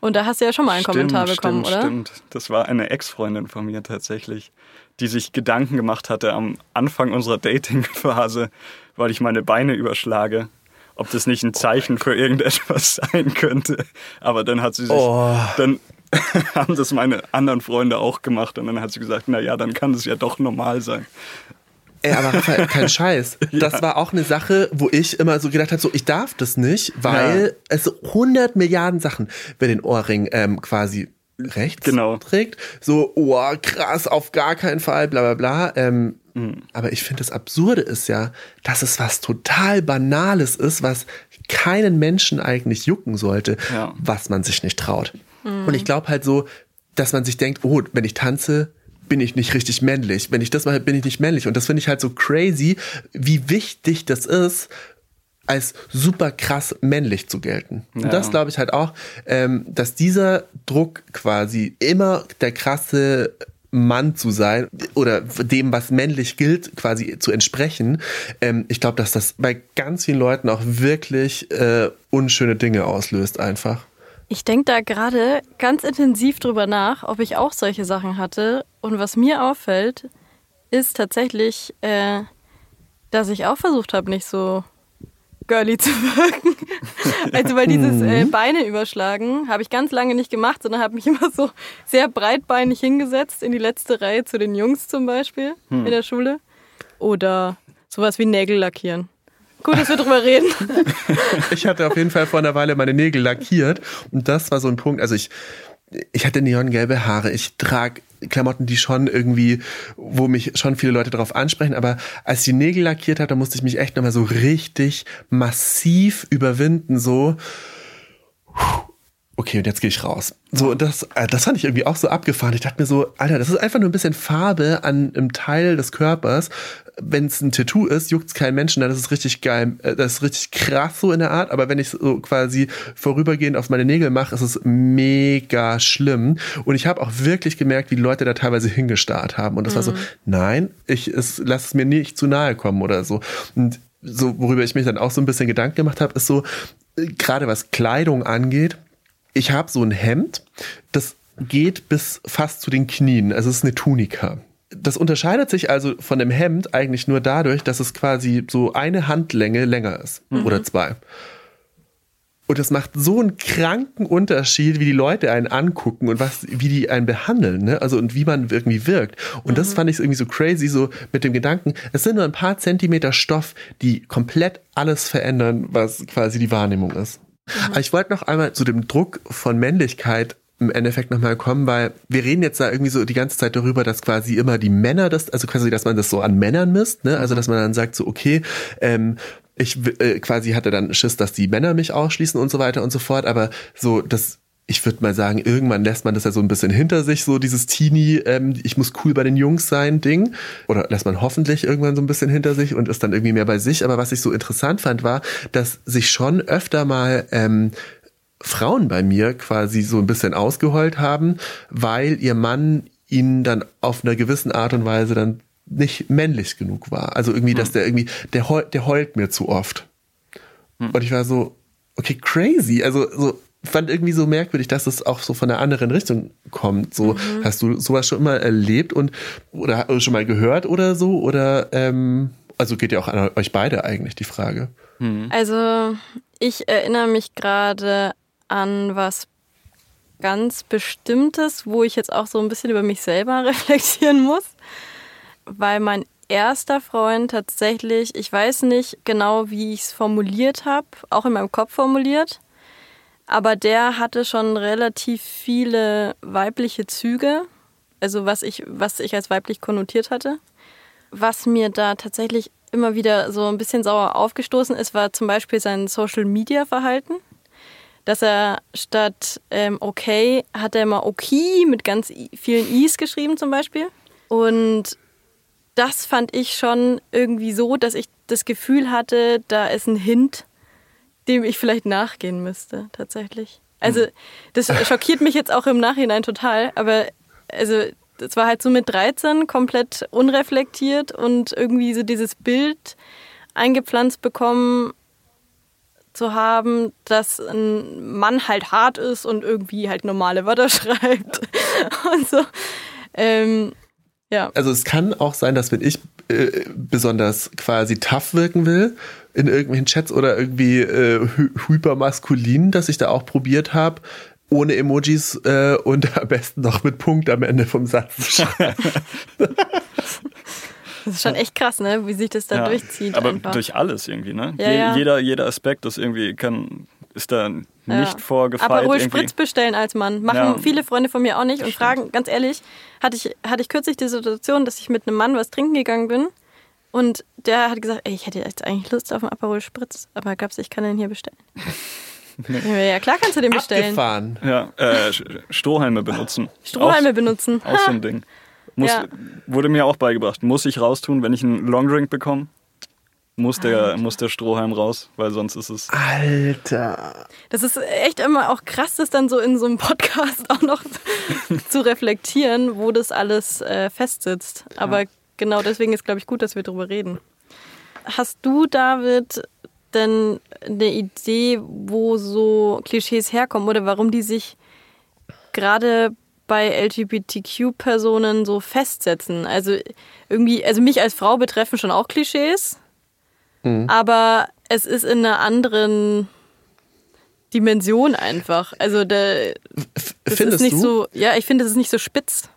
Speaker 2: Und da hast du ja schon mal einen
Speaker 3: stimmt,
Speaker 2: Kommentar bekommen,
Speaker 3: stimmt,
Speaker 2: oder?
Speaker 3: Stimmt, das war eine Ex-Freundin von mir tatsächlich, die sich Gedanken gemacht hatte am Anfang unserer Dating-Phase, weil ich meine Beine überschlage, ob das nicht ein Zeichen für irgendetwas [laughs] sein könnte. Aber dann hat sie sich,
Speaker 1: Oh.
Speaker 3: dann [laughs] haben das meine anderen Freunde auch gemacht und dann hat sie gesagt, na ja, dann kann es ja doch normal sein.
Speaker 1: Ey, aber Raphael, [laughs] kein Scheiß. Das war auch eine Sache, wo ich immer so gedacht habe, so ich darf das nicht, weil
Speaker 3: Ja.
Speaker 1: es so 100 Milliarden Sachen, wer den Ohrring ähm, quasi rechts
Speaker 3: Genau.
Speaker 1: trägt, so, oh, krass, auf gar keinen Fall, bla bla bla. Ähm,
Speaker 3: Mhm.
Speaker 1: Aber ich finde, das Absurde ist ja, dass es was total Banales ist, was keinen Menschen eigentlich jucken sollte,
Speaker 3: Ja.
Speaker 1: was man sich nicht traut. Und ich glaube halt so, dass man sich denkt, oh, wenn ich tanze, bin ich nicht richtig männlich. Wenn ich das mache, bin ich nicht männlich. Und das finde ich halt so crazy, wie wichtig das ist, als super krass männlich zu gelten.
Speaker 3: Ja.
Speaker 1: Und das glaube ich halt auch, ähm, dass dieser Druck quasi immer der krasse Mann zu sein oder dem, was männlich gilt, quasi zu entsprechen. Ähm, ich glaube, dass das bei ganz vielen Leuten auch wirklich äh, unschöne Dinge auslöst einfach.
Speaker 2: Ich denke da gerade ganz intensiv drüber nach, ob ich auch solche Sachen hatte. Und was mir auffällt, ist tatsächlich, äh, dass ich auch versucht habe, nicht so girly [laughs] zu wirken. [laughs] Also weil dieses äh, Beine überschlagen habe ich ganz lange nicht gemacht, sondern habe mich [laughs] immer so sehr breitbeinig hingesetzt in die letzte Reihe zu den Jungs zum Beispiel in der Schule. Oder sowas wie Nägel lackieren. Gut, dass wir drüber reden. [laughs]
Speaker 1: Ich hatte auf jeden Fall vor einer Weile meine Nägel lackiert und das war so ein Punkt. Also ich, ich hatte neongelbe Haare. Ich trage Klamotten, die schon irgendwie, wo mich schon viele Leute darauf ansprechen. Aber als ich die Nägel lackiert habe, da musste ich mich echt nochmal so richtig massiv überwinden. So, okay, und jetzt gehe ich raus. So, und das, äh, das fand ich irgendwie auch so abgefahren. Ich dachte mir so, Alter, das ist einfach nur ein bisschen Farbe an einem Teil des Körpers. Wenn es ein Tattoo ist, juckt es keinen Menschen, dann ist es richtig geil. Äh, Das ist richtig krass so in der Art. Aber wenn ich so quasi vorübergehend auf meine Nägel mache, ist es mega schlimm. Und ich habe auch wirklich gemerkt, wie Leute da teilweise hingestarrt haben. Und das war so, nein, ich es, lass es mir nicht zu nahe kommen oder so. Und so, worüber ich mich dann auch so ein bisschen Gedanken gemacht habe, ist so, äh, gerade was Kleidung angeht, ich habe so ein Hemd, das geht bis fast zu den Knien. Also es ist eine Tunika. Das unterscheidet sich also von dem Hemd eigentlich nur dadurch, dass es quasi so eine Handlänge länger ist oder zwei. Und das macht so einen kranken Unterschied, wie die Leute einen angucken und was, wie die einen behandeln, ne? Also und wie man irgendwie wirkt. Und das fand ich irgendwie so crazy, so mit dem Gedanken, es sind nur ein paar Zentimeter Stoff, die komplett alles verändern, was quasi die Wahrnehmung ist. Aber ich wollte noch einmal zu dem Druck von Männlichkeit im Endeffekt nochmal kommen, weil wir reden jetzt da irgendwie so die ganze Zeit darüber, dass quasi immer die Männer das, also quasi, dass man das so an Männern misst, ne? Also dass man dann sagt so, okay, ähm, ich äh, quasi hatte dann Schiss, dass die Männer mich ausschließen und so weiter und so fort, aber so das ich würde mal sagen, irgendwann lässt man das ja so ein bisschen hinter sich, so dieses Teenie, ähm, ich muss cool bei den Jungs sein Ding. Oder lässt man hoffentlich irgendwann so ein bisschen hinter sich und ist dann irgendwie mehr bei sich. Aber was ich so interessant fand, war, dass sich schon öfter mal ähm, Frauen bei mir quasi so ein bisschen ausgeheult haben, weil ihr Mann ihnen dann auf einer gewissen Art und Weise dann nicht männlich genug war. Also irgendwie, dass der irgendwie, der heult, der heult mir zu oft. Und ich war so, okay, crazy. Also so fand irgendwie so merkwürdig, dass es auch so von einer anderen Richtung kommt. So hast du sowas schon immer erlebt und oder schon mal gehört oder so oder ähm, also geht ja auch an euch beide eigentlich die Frage.
Speaker 2: Also, ich erinnere mich gerade an was ganz Bestimmtes, wo ich jetzt auch so ein bisschen über mich selber [laughs] reflektieren muss, weil mein erster Freund tatsächlich, ich weiß nicht genau, wie ich es formuliert habe, auch in meinem Kopf formuliert, Aber der hatte schon relativ viele weibliche Züge, also was ich, was ich als weiblich konnotiert hatte. Was mir da tatsächlich immer wieder so ein bisschen sauer aufgestoßen ist, war zum Beispiel sein Social-Media-Verhalten. Dass er statt ähm, okay, hat er immer okay mit ganz vielen Is geschrieben zum Beispiel. Und das fand ich schon irgendwie so, dass ich das Gefühl hatte, da ist ein Hint, dem ich vielleicht nachgehen müsste, tatsächlich. Also, das [laughs] schockiert mich jetzt auch im Nachhinein total, aber also, das war halt so mit 13 komplett unreflektiert und irgendwie so dieses Bild eingepflanzt bekommen zu haben, dass ein Mann halt hart ist und irgendwie halt normale Wörter [laughs] schreibt [laughs] und so. Ähm, ja.
Speaker 1: Also es kann auch sein, dass wenn ich äh, besonders quasi tough wirken will in irgendwelchen Chats oder irgendwie äh, hy hypermaskulin, dass ich da auch probiert habe, ohne Emojis äh, und am besten noch mit Punkt am Ende vom Satz zu [laughs] schreiben.
Speaker 2: Das ist schon echt krass, ne? wie sich das da ja, durchzieht.
Speaker 3: Aber
Speaker 2: einfach.
Speaker 3: durch alles irgendwie, ne?
Speaker 2: Ja,
Speaker 3: Je,
Speaker 2: ja.
Speaker 3: Jeder, jeder Aspekt ist irgendwie, kann, ist da nicht
Speaker 2: Ja.
Speaker 3: vorgefeilt.
Speaker 2: Aber ruhig
Speaker 3: irgendwie.
Speaker 2: Spritz bestellen als Mann. Machen
Speaker 3: Ja.
Speaker 2: viele Freunde von mir auch nicht und fragen, ganz ehrlich, hatte ich, hatte ich kürzlich die Situation, dass ich mit einem Mann was trinken gegangen bin und der hat gesagt, ey, ich hätte jetzt eigentlich Lust auf einen Aperol Spritz, aber gab's, ich kann den hier bestellen. [laughs] Ja, klar kannst du den bestellen.
Speaker 1: Abgefahren.
Speaker 3: Ja, äh, Strohhalme benutzen. [laughs]
Speaker 2: Strohhalme benutzen.
Speaker 3: Auch, auch so ein [laughs] Ding. Muss,
Speaker 2: Ja.
Speaker 3: Wurde mir auch beigebracht. Muss ich raustun, wenn ich einen Longdrink bekomme? Muss der, muss der Strohhalm raus, weil sonst ist es.
Speaker 1: Alter.
Speaker 2: Das ist echt immer auch krass, das dann so in so einem Podcast auch noch zu reflektieren, wo das alles äh, festsitzt. Aber genau deswegen ist, glaube ich, gut, dass wir darüber reden. Hast du, David, denn eine Idee, wo so Klischees herkommen oder warum die sich gerade bei LGBTQ-Personen so festsetzen? Also irgendwie, also mich als Frau betreffen schon auch Klischees, aber es ist in einer anderen Dimension einfach. Also der, das
Speaker 1: Findest
Speaker 2: ist nicht
Speaker 1: du?
Speaker 2: so, ja, ich finde, es ist nicht so spitz.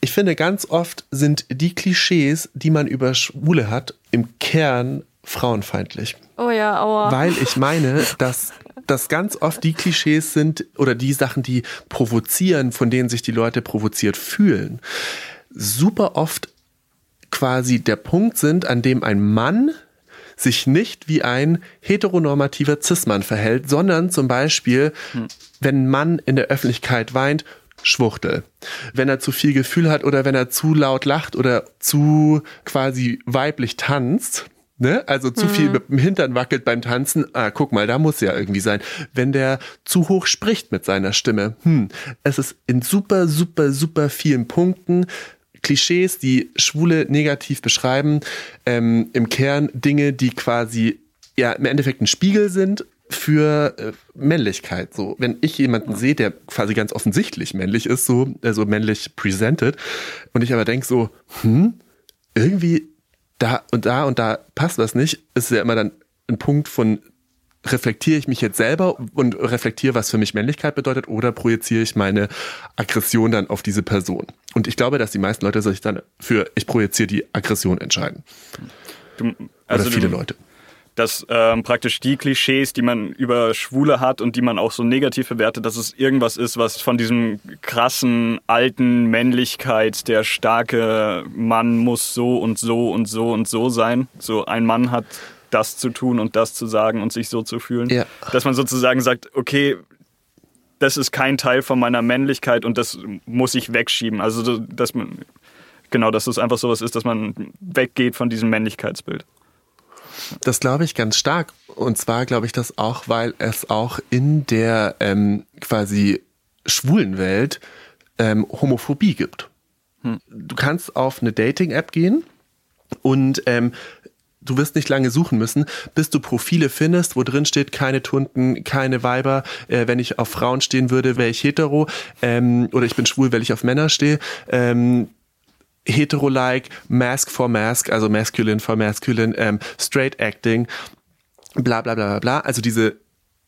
Speaker 1: Ich finde, ganz oft sind die Klischees, die man über Schwule hat, im Kern frauenfeindlich.
Speaker 2: Oh ja, aua.
Speaker 1: Weil ich meine, dass das ganz oft die Klischees sind oder die Sachen, die provozieren, von denen sich die Leute provoziert fühlen, super oft quasi der Punkt sind, an dem ein Mann sich nicht wie ein heteronormativer Cis-Mann verhält, sondern zum Beispiel, wenn ein Mann in der Öffentlichkeit weint, Schwuchtel. Wenn er zu viel Gefühl hat oder wenn er zu laut lacht oder zu quasi weiblich tanzt, ne? Also zu viel mit dem Hintern wackelt beim Tanzen, ah, guck mal, da muss ja irgendwie sein. Wenn der zu hoch spricht mit seiner Stimme, hm, es ist in super, super, super vielen Punkten Klischees, die Schwule negativ beschreiben, ähm, im Kern Dinge, die quasi ja im Endeffekt ein Spiegel sind für äh, Männlichkeit. So, wenn ich jemanden sehe, der quasi ganz offensichtlich männlich ist, so also männlich presented, und ich aber denke so, hm, irgendwie da und da und da passt was nicht, ist ja immer dann ein Punkt von reflektiere ich mich jetzt selber und reflektiere, was für mich Männlichkeit bedeutet, oder projiziere ich meine Aggression dann auf diese Person? Und ich glaube, dass die meisten Leute sich dann für ich projiziere die Aggression entscheiden.
Speaker 3: Du,
Speaker 1: Oder
Speaker 3: also
Speaker 1: viele
Speaker 3: du,
Speaker 1: Leute.
Speaker 3: Dass ähm, praktisch die Klischees, die man über Schwule hat und die man auch so negativ bewertet, dass es irgendwas ist, was von diesem krassen alten Männlichkeit, der starke Mann muss so und so und so und so sein. So ein Mann hat das zu tun und das zu sagen und sich so zu fühlen.
Speaker 1: Ja.
Speaker 3: Dass man sozusagen sagt, okay, das ist kein Teil von meiner Männlichkeit und das muss ich wegschieben. Also, so, dass man, genau, dass es einfach sowas ist, dass man weggeht von diesem Männlichkeitsbild.
Speaker 1: Das glaube ich ganz stark. Und zwar glaube ich das auch, weil es auch in der ähm, quasi schwulen Welt ähm, Homophobie gibt. Du kannst auf eine Dating-App gehen und ähm, du wirst nicht lange suchen müssen, bis du Profile findest, wo drin steht, keine Tunden, keine Weiber. Äh, wenn ich auf Frauen stehen würde, wäre ich hetero. Ähm, oder ich bin schwul, weil ich auf Männer stehe. Ähm, hetero-like, mask for mask, also masculine for masculine, ähm, straight acting, bla bla bla bla bla. Also diese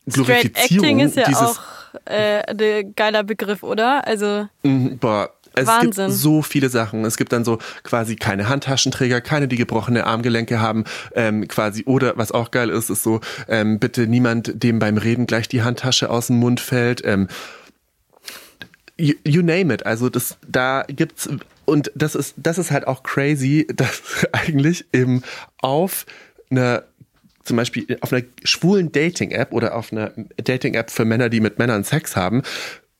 Speaker 2: Straight
Speaker 1: Glorifizierung
Speaker 2: Acting ist ja
Speaker 1: dieses,
Speaker 2: auch äh, ein geiler Begriff, oder? Also
Speaker 1: Mhm, boah, Es
Speaker 2: Wahnsinn.
Speaker 1: gibt so viele Sachen. Es gibt dann so quasi keine Handtaschenträger, keine, die gebrochene Armgelenke haben, ähm, quasi. Oder was auch geil ist, ist so, ähm, bitte niemand, dem beim Reden gleich die Handtasche aus dem Mund fällt. Ähm, you, you name it. Also das, da gibt's und das ist, das ist halt auch crazy, dass [laughs] eigentlich eben auf einer zum Beispiel auf einer schwulen Dating-App oder auf einer Dating-App für Männer, die mit Männern Sex haben,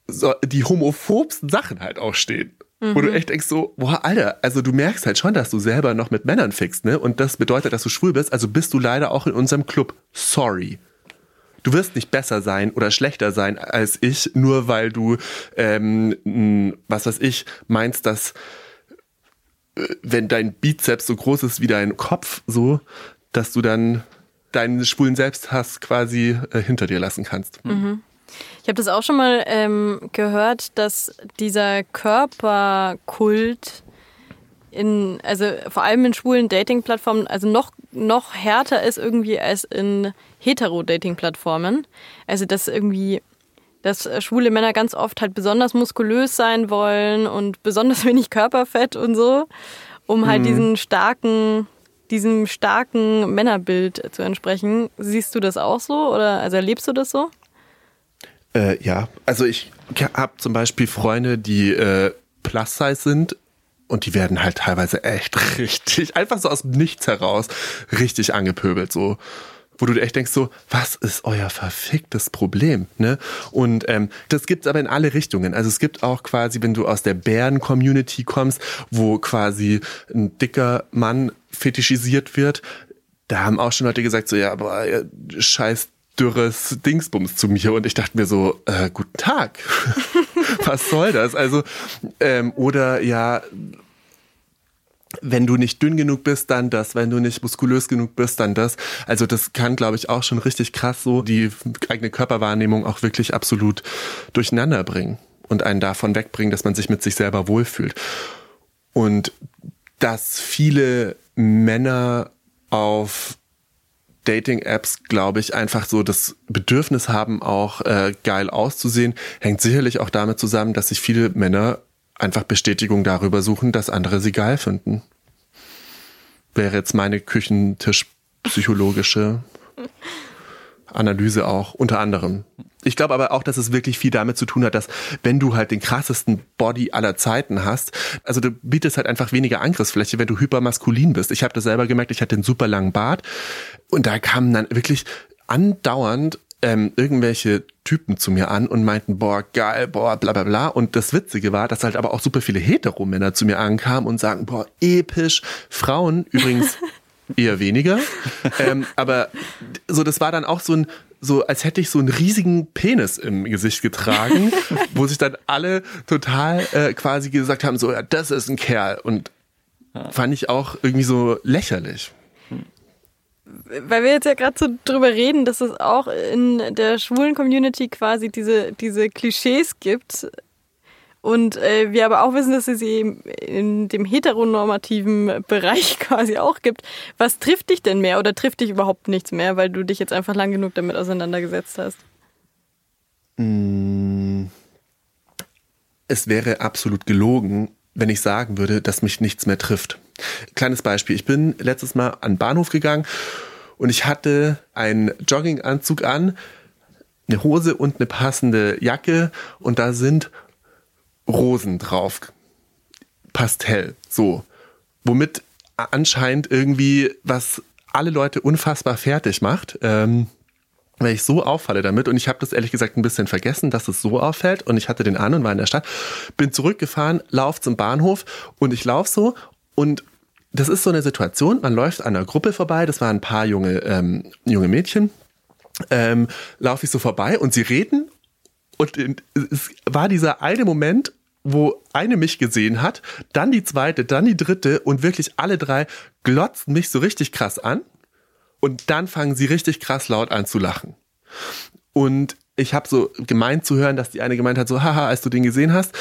Speaker 1: so die homophobsten Sachen halt auch stehen. Wo du echt denkst so, boah, Alter, also du merkst halt schon, dass du selber noch mit Männern fickst, ne? Und das bedeutet, dass du schwul bist, also bist du leider auch in unserem Club. Sorry. Du wirst nicht besser sein oder schlechter sein als ich, nur weil du, ähm, was weiß ich, meinst, dass äh, wenn dein Bizeps so groß ist wie dein Kopf, so, dass du dann deinen schwulen Selbsthass quasi äh, hinter dir lassen kannst.
Speaker 2: Ich habe das auch schon mal ähm, gehört, dass dieser Körperkult in, also vor allem in schwulen Dating-Plattformen, also noch, noch härter ist irgendwie als in hetero-Dating-Plattformen. Also dass irgendwie, dass schwule Männer ganz oft halt besonders muskulös sein wollen und besonders [laughs] wenig Körperfett und so, um halt diesen starken, diesem starken Männerbild zu entsprechen. Siehst du das auch so oder also erlebst du das so?
Speaker 1: Äh, ja, also ich habe zum Beispiel Freunde, die äh, Plus-Size sind und die werden halt teilweise echt [laughs] richtig, einfach so aus dem Nichts heraus, richtig angepöbelt, so. Wo du echt denkst, so, was ist euer verficktes Problem? Ne? Und ähm, das gibt's aber in alle Richtungen. Also es gibt auch quasi, wenn du aus der Bären-Community kommst, wo quasi ein dicker Mann fetischisiert wird, da haben auch schon Leute gesagt, so, ja, aber scheiß dürres Dingsbums zu mir und ich dachte mir so, äh, guten Tag, [laughs] was soll das? Also, ähm, oder ja, wenn du nicht dünn genug bist, dann das, wenn du nicht muskulös genug bist, dann das. Also das kann, glaube ich, auch schon richtig krass so die eigene Körperwahrnehmung auch wirklich absolut durcheinander bringen und einen davon wegbringen, dass man sich mit sich selber wohlfühlt. Und dass viele Männer auf Dating-Apps, glaube ich, einfach so das Bedürfnis haben, auch äh, geil auszusehen, hängt sicherlich auch damit zusammen, dass sich viele Männer einfach Bestätigung darüber suchen, dass andere sie geil finden. Wäre jetzt meine küchentischpsychologische Analyse auch, unter anderem. Ich glaube aber auch, dass es wirklich viel damit zu tun hat, dass wenn du halt den krassesten Body aller Zeiten hast, also du bietest halt einfach weniger Angriffsfläche, wenn du hypermaskulin bist. Ich habe das selber gemerkt, ich hatte einen super langen Bart und da kamen dann wirklich andauernd ähm, irgendwelche Typen zu mir an und meinten, boah, geil, boah, bla bla bla. Und das Witzige war, dass halt aber auch super viele Heteromänner zu mir ankamen und sagen, boah, episch. Frauen [laughs] übrigens eher weniger. ähm, aber so, das war dann auch so ein, so als hätte ich so einen riesigen Penis im Gesicht getragen, [laughs] wo sich dann alle total äh, quasi gesagt haben, so, ja, das ist ein Kerl. Und fand ich auch irgendwie so lächerlich.
Speaker 2: Weil wir jetzt ja gerade so drüber reden, dass es auch in der schwulen Community quasi diese, diese Klischees gibt. Und äh, wir aber auch wissen, dass es sie in dem heteronormativen [laughs] Bereich [laughs] quasi auch gibt. Was trifft dich denn mehr oder trifft dich überhaupt nichts mehr, weil du dich jetzt einfach lang genug damit auseinandergesetzt hast?
Speaker 1: es wäre absolut gelogen, wenn ich sagen würde, dass mich nichts mehr trifft. Kleines Beispiel. Ich bin letztes Mal an den Bahnhof gegangen und ich hatte einen Jogginganzug an, eine Hose und eine passende Jacke und da sind Rosen drauf. Pastell. So. Womit anscheinend irgendwie, was alle Leute unfassbar fertig macht. Ähm, weil ich so auffalle damit und ich habe das ehrlich gesagt ein bisschen vergessen, dass es so auffällt und ich hatte den an und war in der Stadt, bin zurückgefahren, lauf zum Bahnhof und ich lauf so und das ist so eine Situation, man läuft an einer Gruppe vorbei, das waren ein paar junge, ähm, junge Mädchen, ähm, laufe ich so vorbei und sie reden und es war dieser eine Moment, wo eine mich gesehen hat, dann die zweite, dann die dritte und wirklich alle drei glotzten mich so richtig krass an und dann fangen sie richtig krass laut an zu lachen. Und ich habe so gemeint zu hören, dass die eine gemeint hat, so, haha, als du den gesehen hast.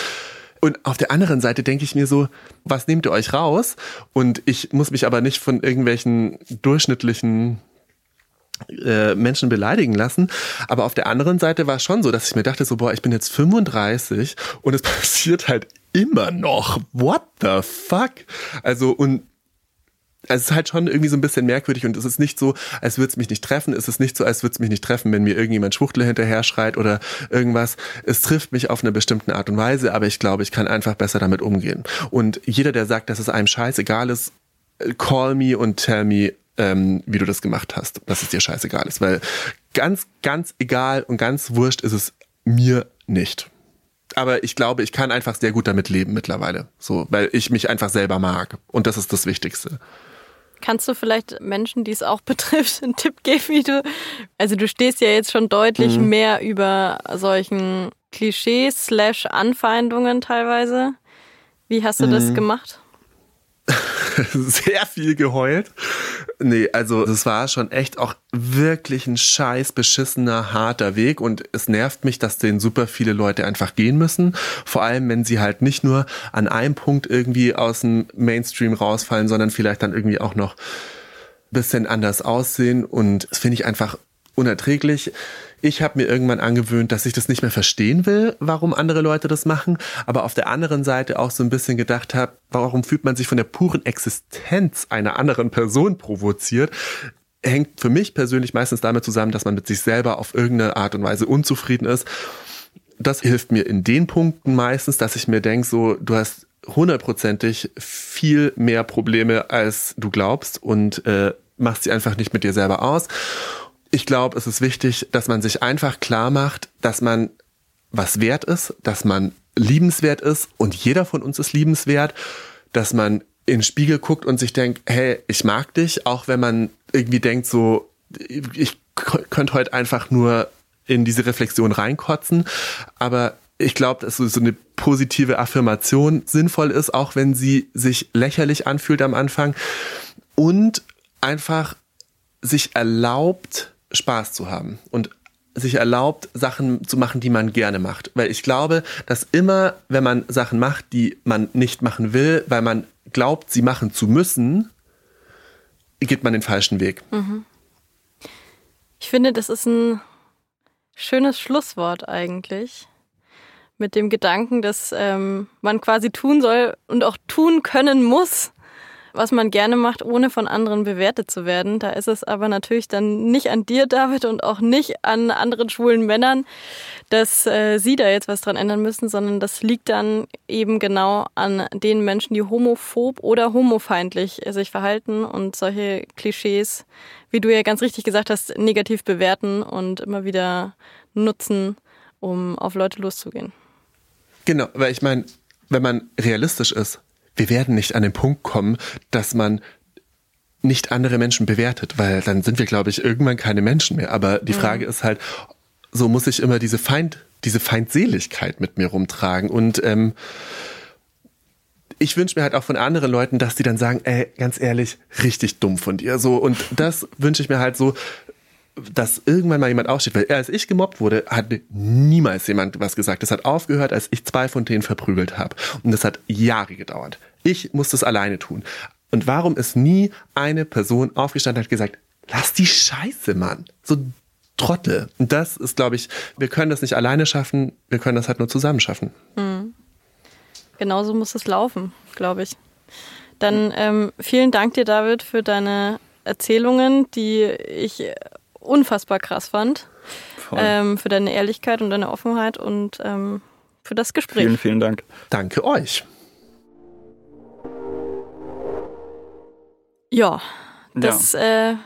Speaker 1: Und auf der anderen Seite denke ich mir so, was nehmt ihr euch raus? Und ich muss mich aber nicht von irgendwelchen durchschnittlichen äh, Menschen beleidigen lassen. Aber auf der anderen Seite war es schon so, dass ich mir dachte, so, boah, ich bin jetzt 35 und es [laughs] passiert halt immer noch. What the fuck? Also, und es ist halt schon irgendwie so ein bisschen merkwürdig und es ist nicht so, als würde es mich nicht treffen. Es ist nicht so, als würde es mich nicht treffen, wenn mir irgendjemand Schwuchtel hinterher schreit oder irgendwas. Es trifft mich auf eine bestimmte Art und Weise, aber ich glaube, ich kann einfach besser damit umgehen. Und jeder, der sagt, dass es einem scheißegal ist, call me und tell me, ähm, wie du das gemacht hast, dass es dir scheißegal ist. Weil ganz, ganz egal und ganz wurscht ist es mir nicht aber ich glaube, ich kann einfach sehr gut damit leben mittlerweile. So, weil ich mich einfach selber mag. Und das ist das Wichtigste.
Speaker 2: Kannst du vielleicht Menschen, die es auch [laughs] betrifft, einen Tipp geben, wie du. Also du stehst ja jetzt schon deutlich mhm. mehr über solchen Klischees slash Anfeindungen teilweise. Wie hast du mhm. das gemacht? [laughs]
Speaker 1: sehr viel geheult. Nee, also es war schon echt auch wirklich ein scheiß beschissener, harter Weg und es nervt mich, dass den super viele Leute einfach gehen müssen. Vor allem, wenn sie halt nicht nur an einem Punkt irgendwie aus dem Mainstream rausfallen, sondern vielleicht dann irgendwie auch noch bisschen anders aussehen und das finde ich einfach unerträglich. Ich habe mir irgendwann angewöhnt, dass ich das nicht mehr verstehen will, warum andere Leute das machen, aber auf der anderen Seite auch so ein bisschen gedacht habe, warum fühlt man sich von der puren Existenz einer anderen Person provoziert? Hängt für mich persönlich meistens damit zusammen, dass man mit sich selber auf irgendeine Art und Weise unzufrieden ist. Das hilft mir in den Punkten meistens, dass ich mir denke, so, du hast hundertprozentig viel mehr Probleme, als du glaubst und äh, machst sie einfach nicht mit dir selber aus ich glaube, es ist wichtig, dass man sich einfach klar macht, dass man was wert ist, dass man liebenswert ist und jeder von uns ist liebenswert, dass man in den Spiegel guckt und sich denkt, hey, ich mag dich, auch wenn man irgendwie denkt, so, ich könnte heute einfach nur in diese Reflexion reinkotzen, aber ich glaube, dass so eine positive Affirmation sinnvoll ist, auch wenn sie sich lächerlich anfühlt am Anfang. Und einfach sich erlaubt, Spaß zu haben und sich erlaubt, Sachen zu machen, die man gerne macht. Weil ich glaube, dass immer, wenn man Sachen macht, die man nicht machen will, weil man glaubt, sie machen zu müssen, geht man den falschen Weg. Mhm.
Speaker 2: Ich finde, das ist ein schönes Schlusswort eigentlich. Mit dem Gedanken, dass ähm, man quasi tun soll und auch tun können muss, was man gerne macht, ohne von anderen bewertet zu werden. Da ist es aber natürlich dann nicht an dir, David, und auch nicht an anderen schwulen Männern, dass äh, sie da jetzt was dran ändern müssen, sondern das liegt dann eben genau an den Menschen, die homophob oder homofeindlich sich verhalten und solche Klischees, wie du ja ganz richtig gesagt hast, negativ bewerten und immer wieder nutzen, um auf Leute loszugehen.
Speaker 1: Genau, weil ich meine, wenn man realistisch ist, wir werden nicht an den Punkt kommen, dass man nicht andere Menschen bewertet, weil dann sind wir, glaube ich, irgendwann keine Menschen mehr. Aber die mhm. Frage ist halt, so muss ich immer diese Feind, diese Feindseligkeit mit mir rumtragen. Und ähm, ich wünsche mir halt auch von anderen Leuten, dass die dann sagen, ey, ganz ehrlich, richtig dumm von dir. So, und das wünsche ich mir halt so, dass irgendwann mal jemand aufsteht, weil als ich gemobbt wurde, hat niemals jemand was gesagt. Das hat aufgehört, als ich zwei von denen verprügelt habe. Und das hat Jahre gedauert. Ich musste es alleine tun. Und warum ist nie eine Person aufgestanden und hat gesagt, lass die Scheiße, Mann. So Trottel. Und das ist, glaube ich, wir können das nicht alleine schaffen, wir können das halt nur zusammen schaffen. Mhm.
Speaker 2: Genauso muss es laufen, glaube ich. Dann ähm, vielen Dank dir, David, für deine Erzählungen, die ich unfassbar krass fand. Ähm, für deine Ehrlichkeit und deine Offenheit und ähm, für das Gespräch.
Speaker 3: Vielen, vielen Dank.
Speaker 1: Danke euch.
Speaker 2: Ja, das ja. Äh,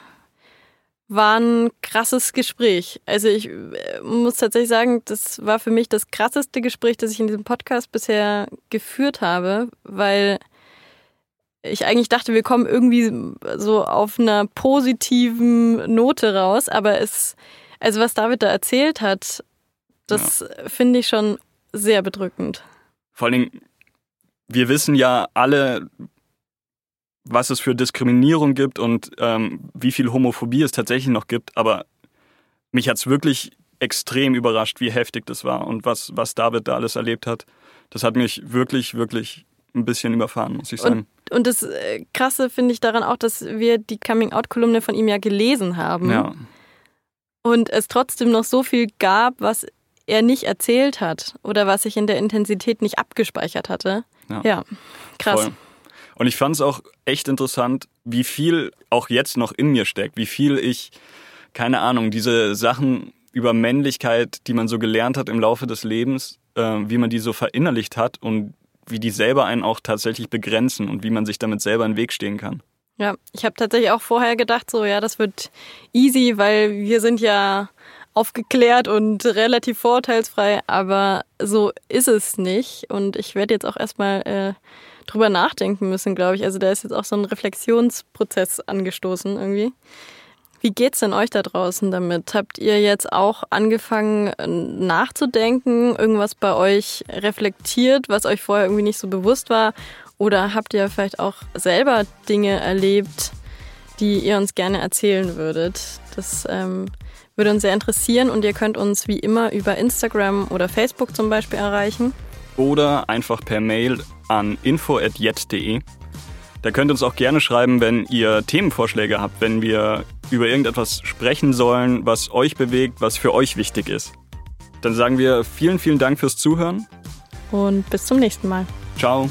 Speaker 2: war ein krasses Gespräch. Also ich äh, muss tatsächlich sagen, das war für mich das krasseste Gespräch, das ich in diesem Podcast bisher geführt habe, weil ich eigentlich dachte, wir kommen irgendwie so auf einer positiven Note raus, aber es, also was David da erzählt hat, das ja. finde ich schon sehr bedrückend.
Speaker 3: Vor allen Dingen, wir wissen ja alle, was es für Diskriminierung gibt und ähm, wie viel Homophobie es tatsächlich noch gibt, aber mich hat es wirklich extrem überrascht, wie heftig das war und was, was David da alles erlebt hat. Das hat mich wirklich, wirklich ein bisschen überfahren, muss ich sagen.
Speaker 2: Und und das äh, Krasse finde ich daran auch, dass wir die Coming-out-Kolumne von ihm ja gelesen haben. Ja. Und es trotzdem noch so viel gab, was er nicht erzählt hat oder was ich in der Intensität nicht abgespeichert hatte. Ja, ja krass. Voll.
Speaker 3: Und ich fand es auch echt interessant, wie viel auch jetzt noch in mir steckt, wie viel ich, keine Ahnung, diese Sachen über Männlichkeit, die man so gelernt hat im Laufe des Lebens, äh, wie man die so verinnerlicht hat und wie die selber einen auch tatsächlich begrenzen und wie man sich damit selber in den Weg stehen kann.
Speaker 2: Ja, ich habe tatsächlich auch vorher gedacht, so ja, das wird easy, weil wir sind ja aufgeklärt und relativ vorurteilsfrei, aber so ist es nicht. Und ich werde jetzt auch erstmal äh, drüber nachdenken müssen, glaube ich. Also da ist jetzt auch so ein Reflexionsprozess angestoßen irgendwie. Wie geht's denn euch da draußen damit? Habt ihr jetzt auch angefangen nachzudenken, irgendwas bei euch reflektiert, was euch vorher irgendwie nicht so bewusst war? Oder habt ihr vielleicht auch selber Dinge erlebt, die ihr uns gerne erzählen würdet? Das ähm, würde uns sehr interessieren und ihr könnt uns wie immer über Instagram oder Facebook zum Beispiel erreichen.
Speaker 3: Oder einfach per Mail an info.jet.de. Da könnt ihr uns auch gerne schreiben, wenn ihr Themenvorschläge habt, wenn wir über irgendetwas sprechen sollen, was euch bewegt, was für euch wichtig ist. Dann sagen wir vielen, vielen Dank fürs Zuhören.
Speaker 2: Und bis zum nächsten Mal.
Speaker 3: Ciao.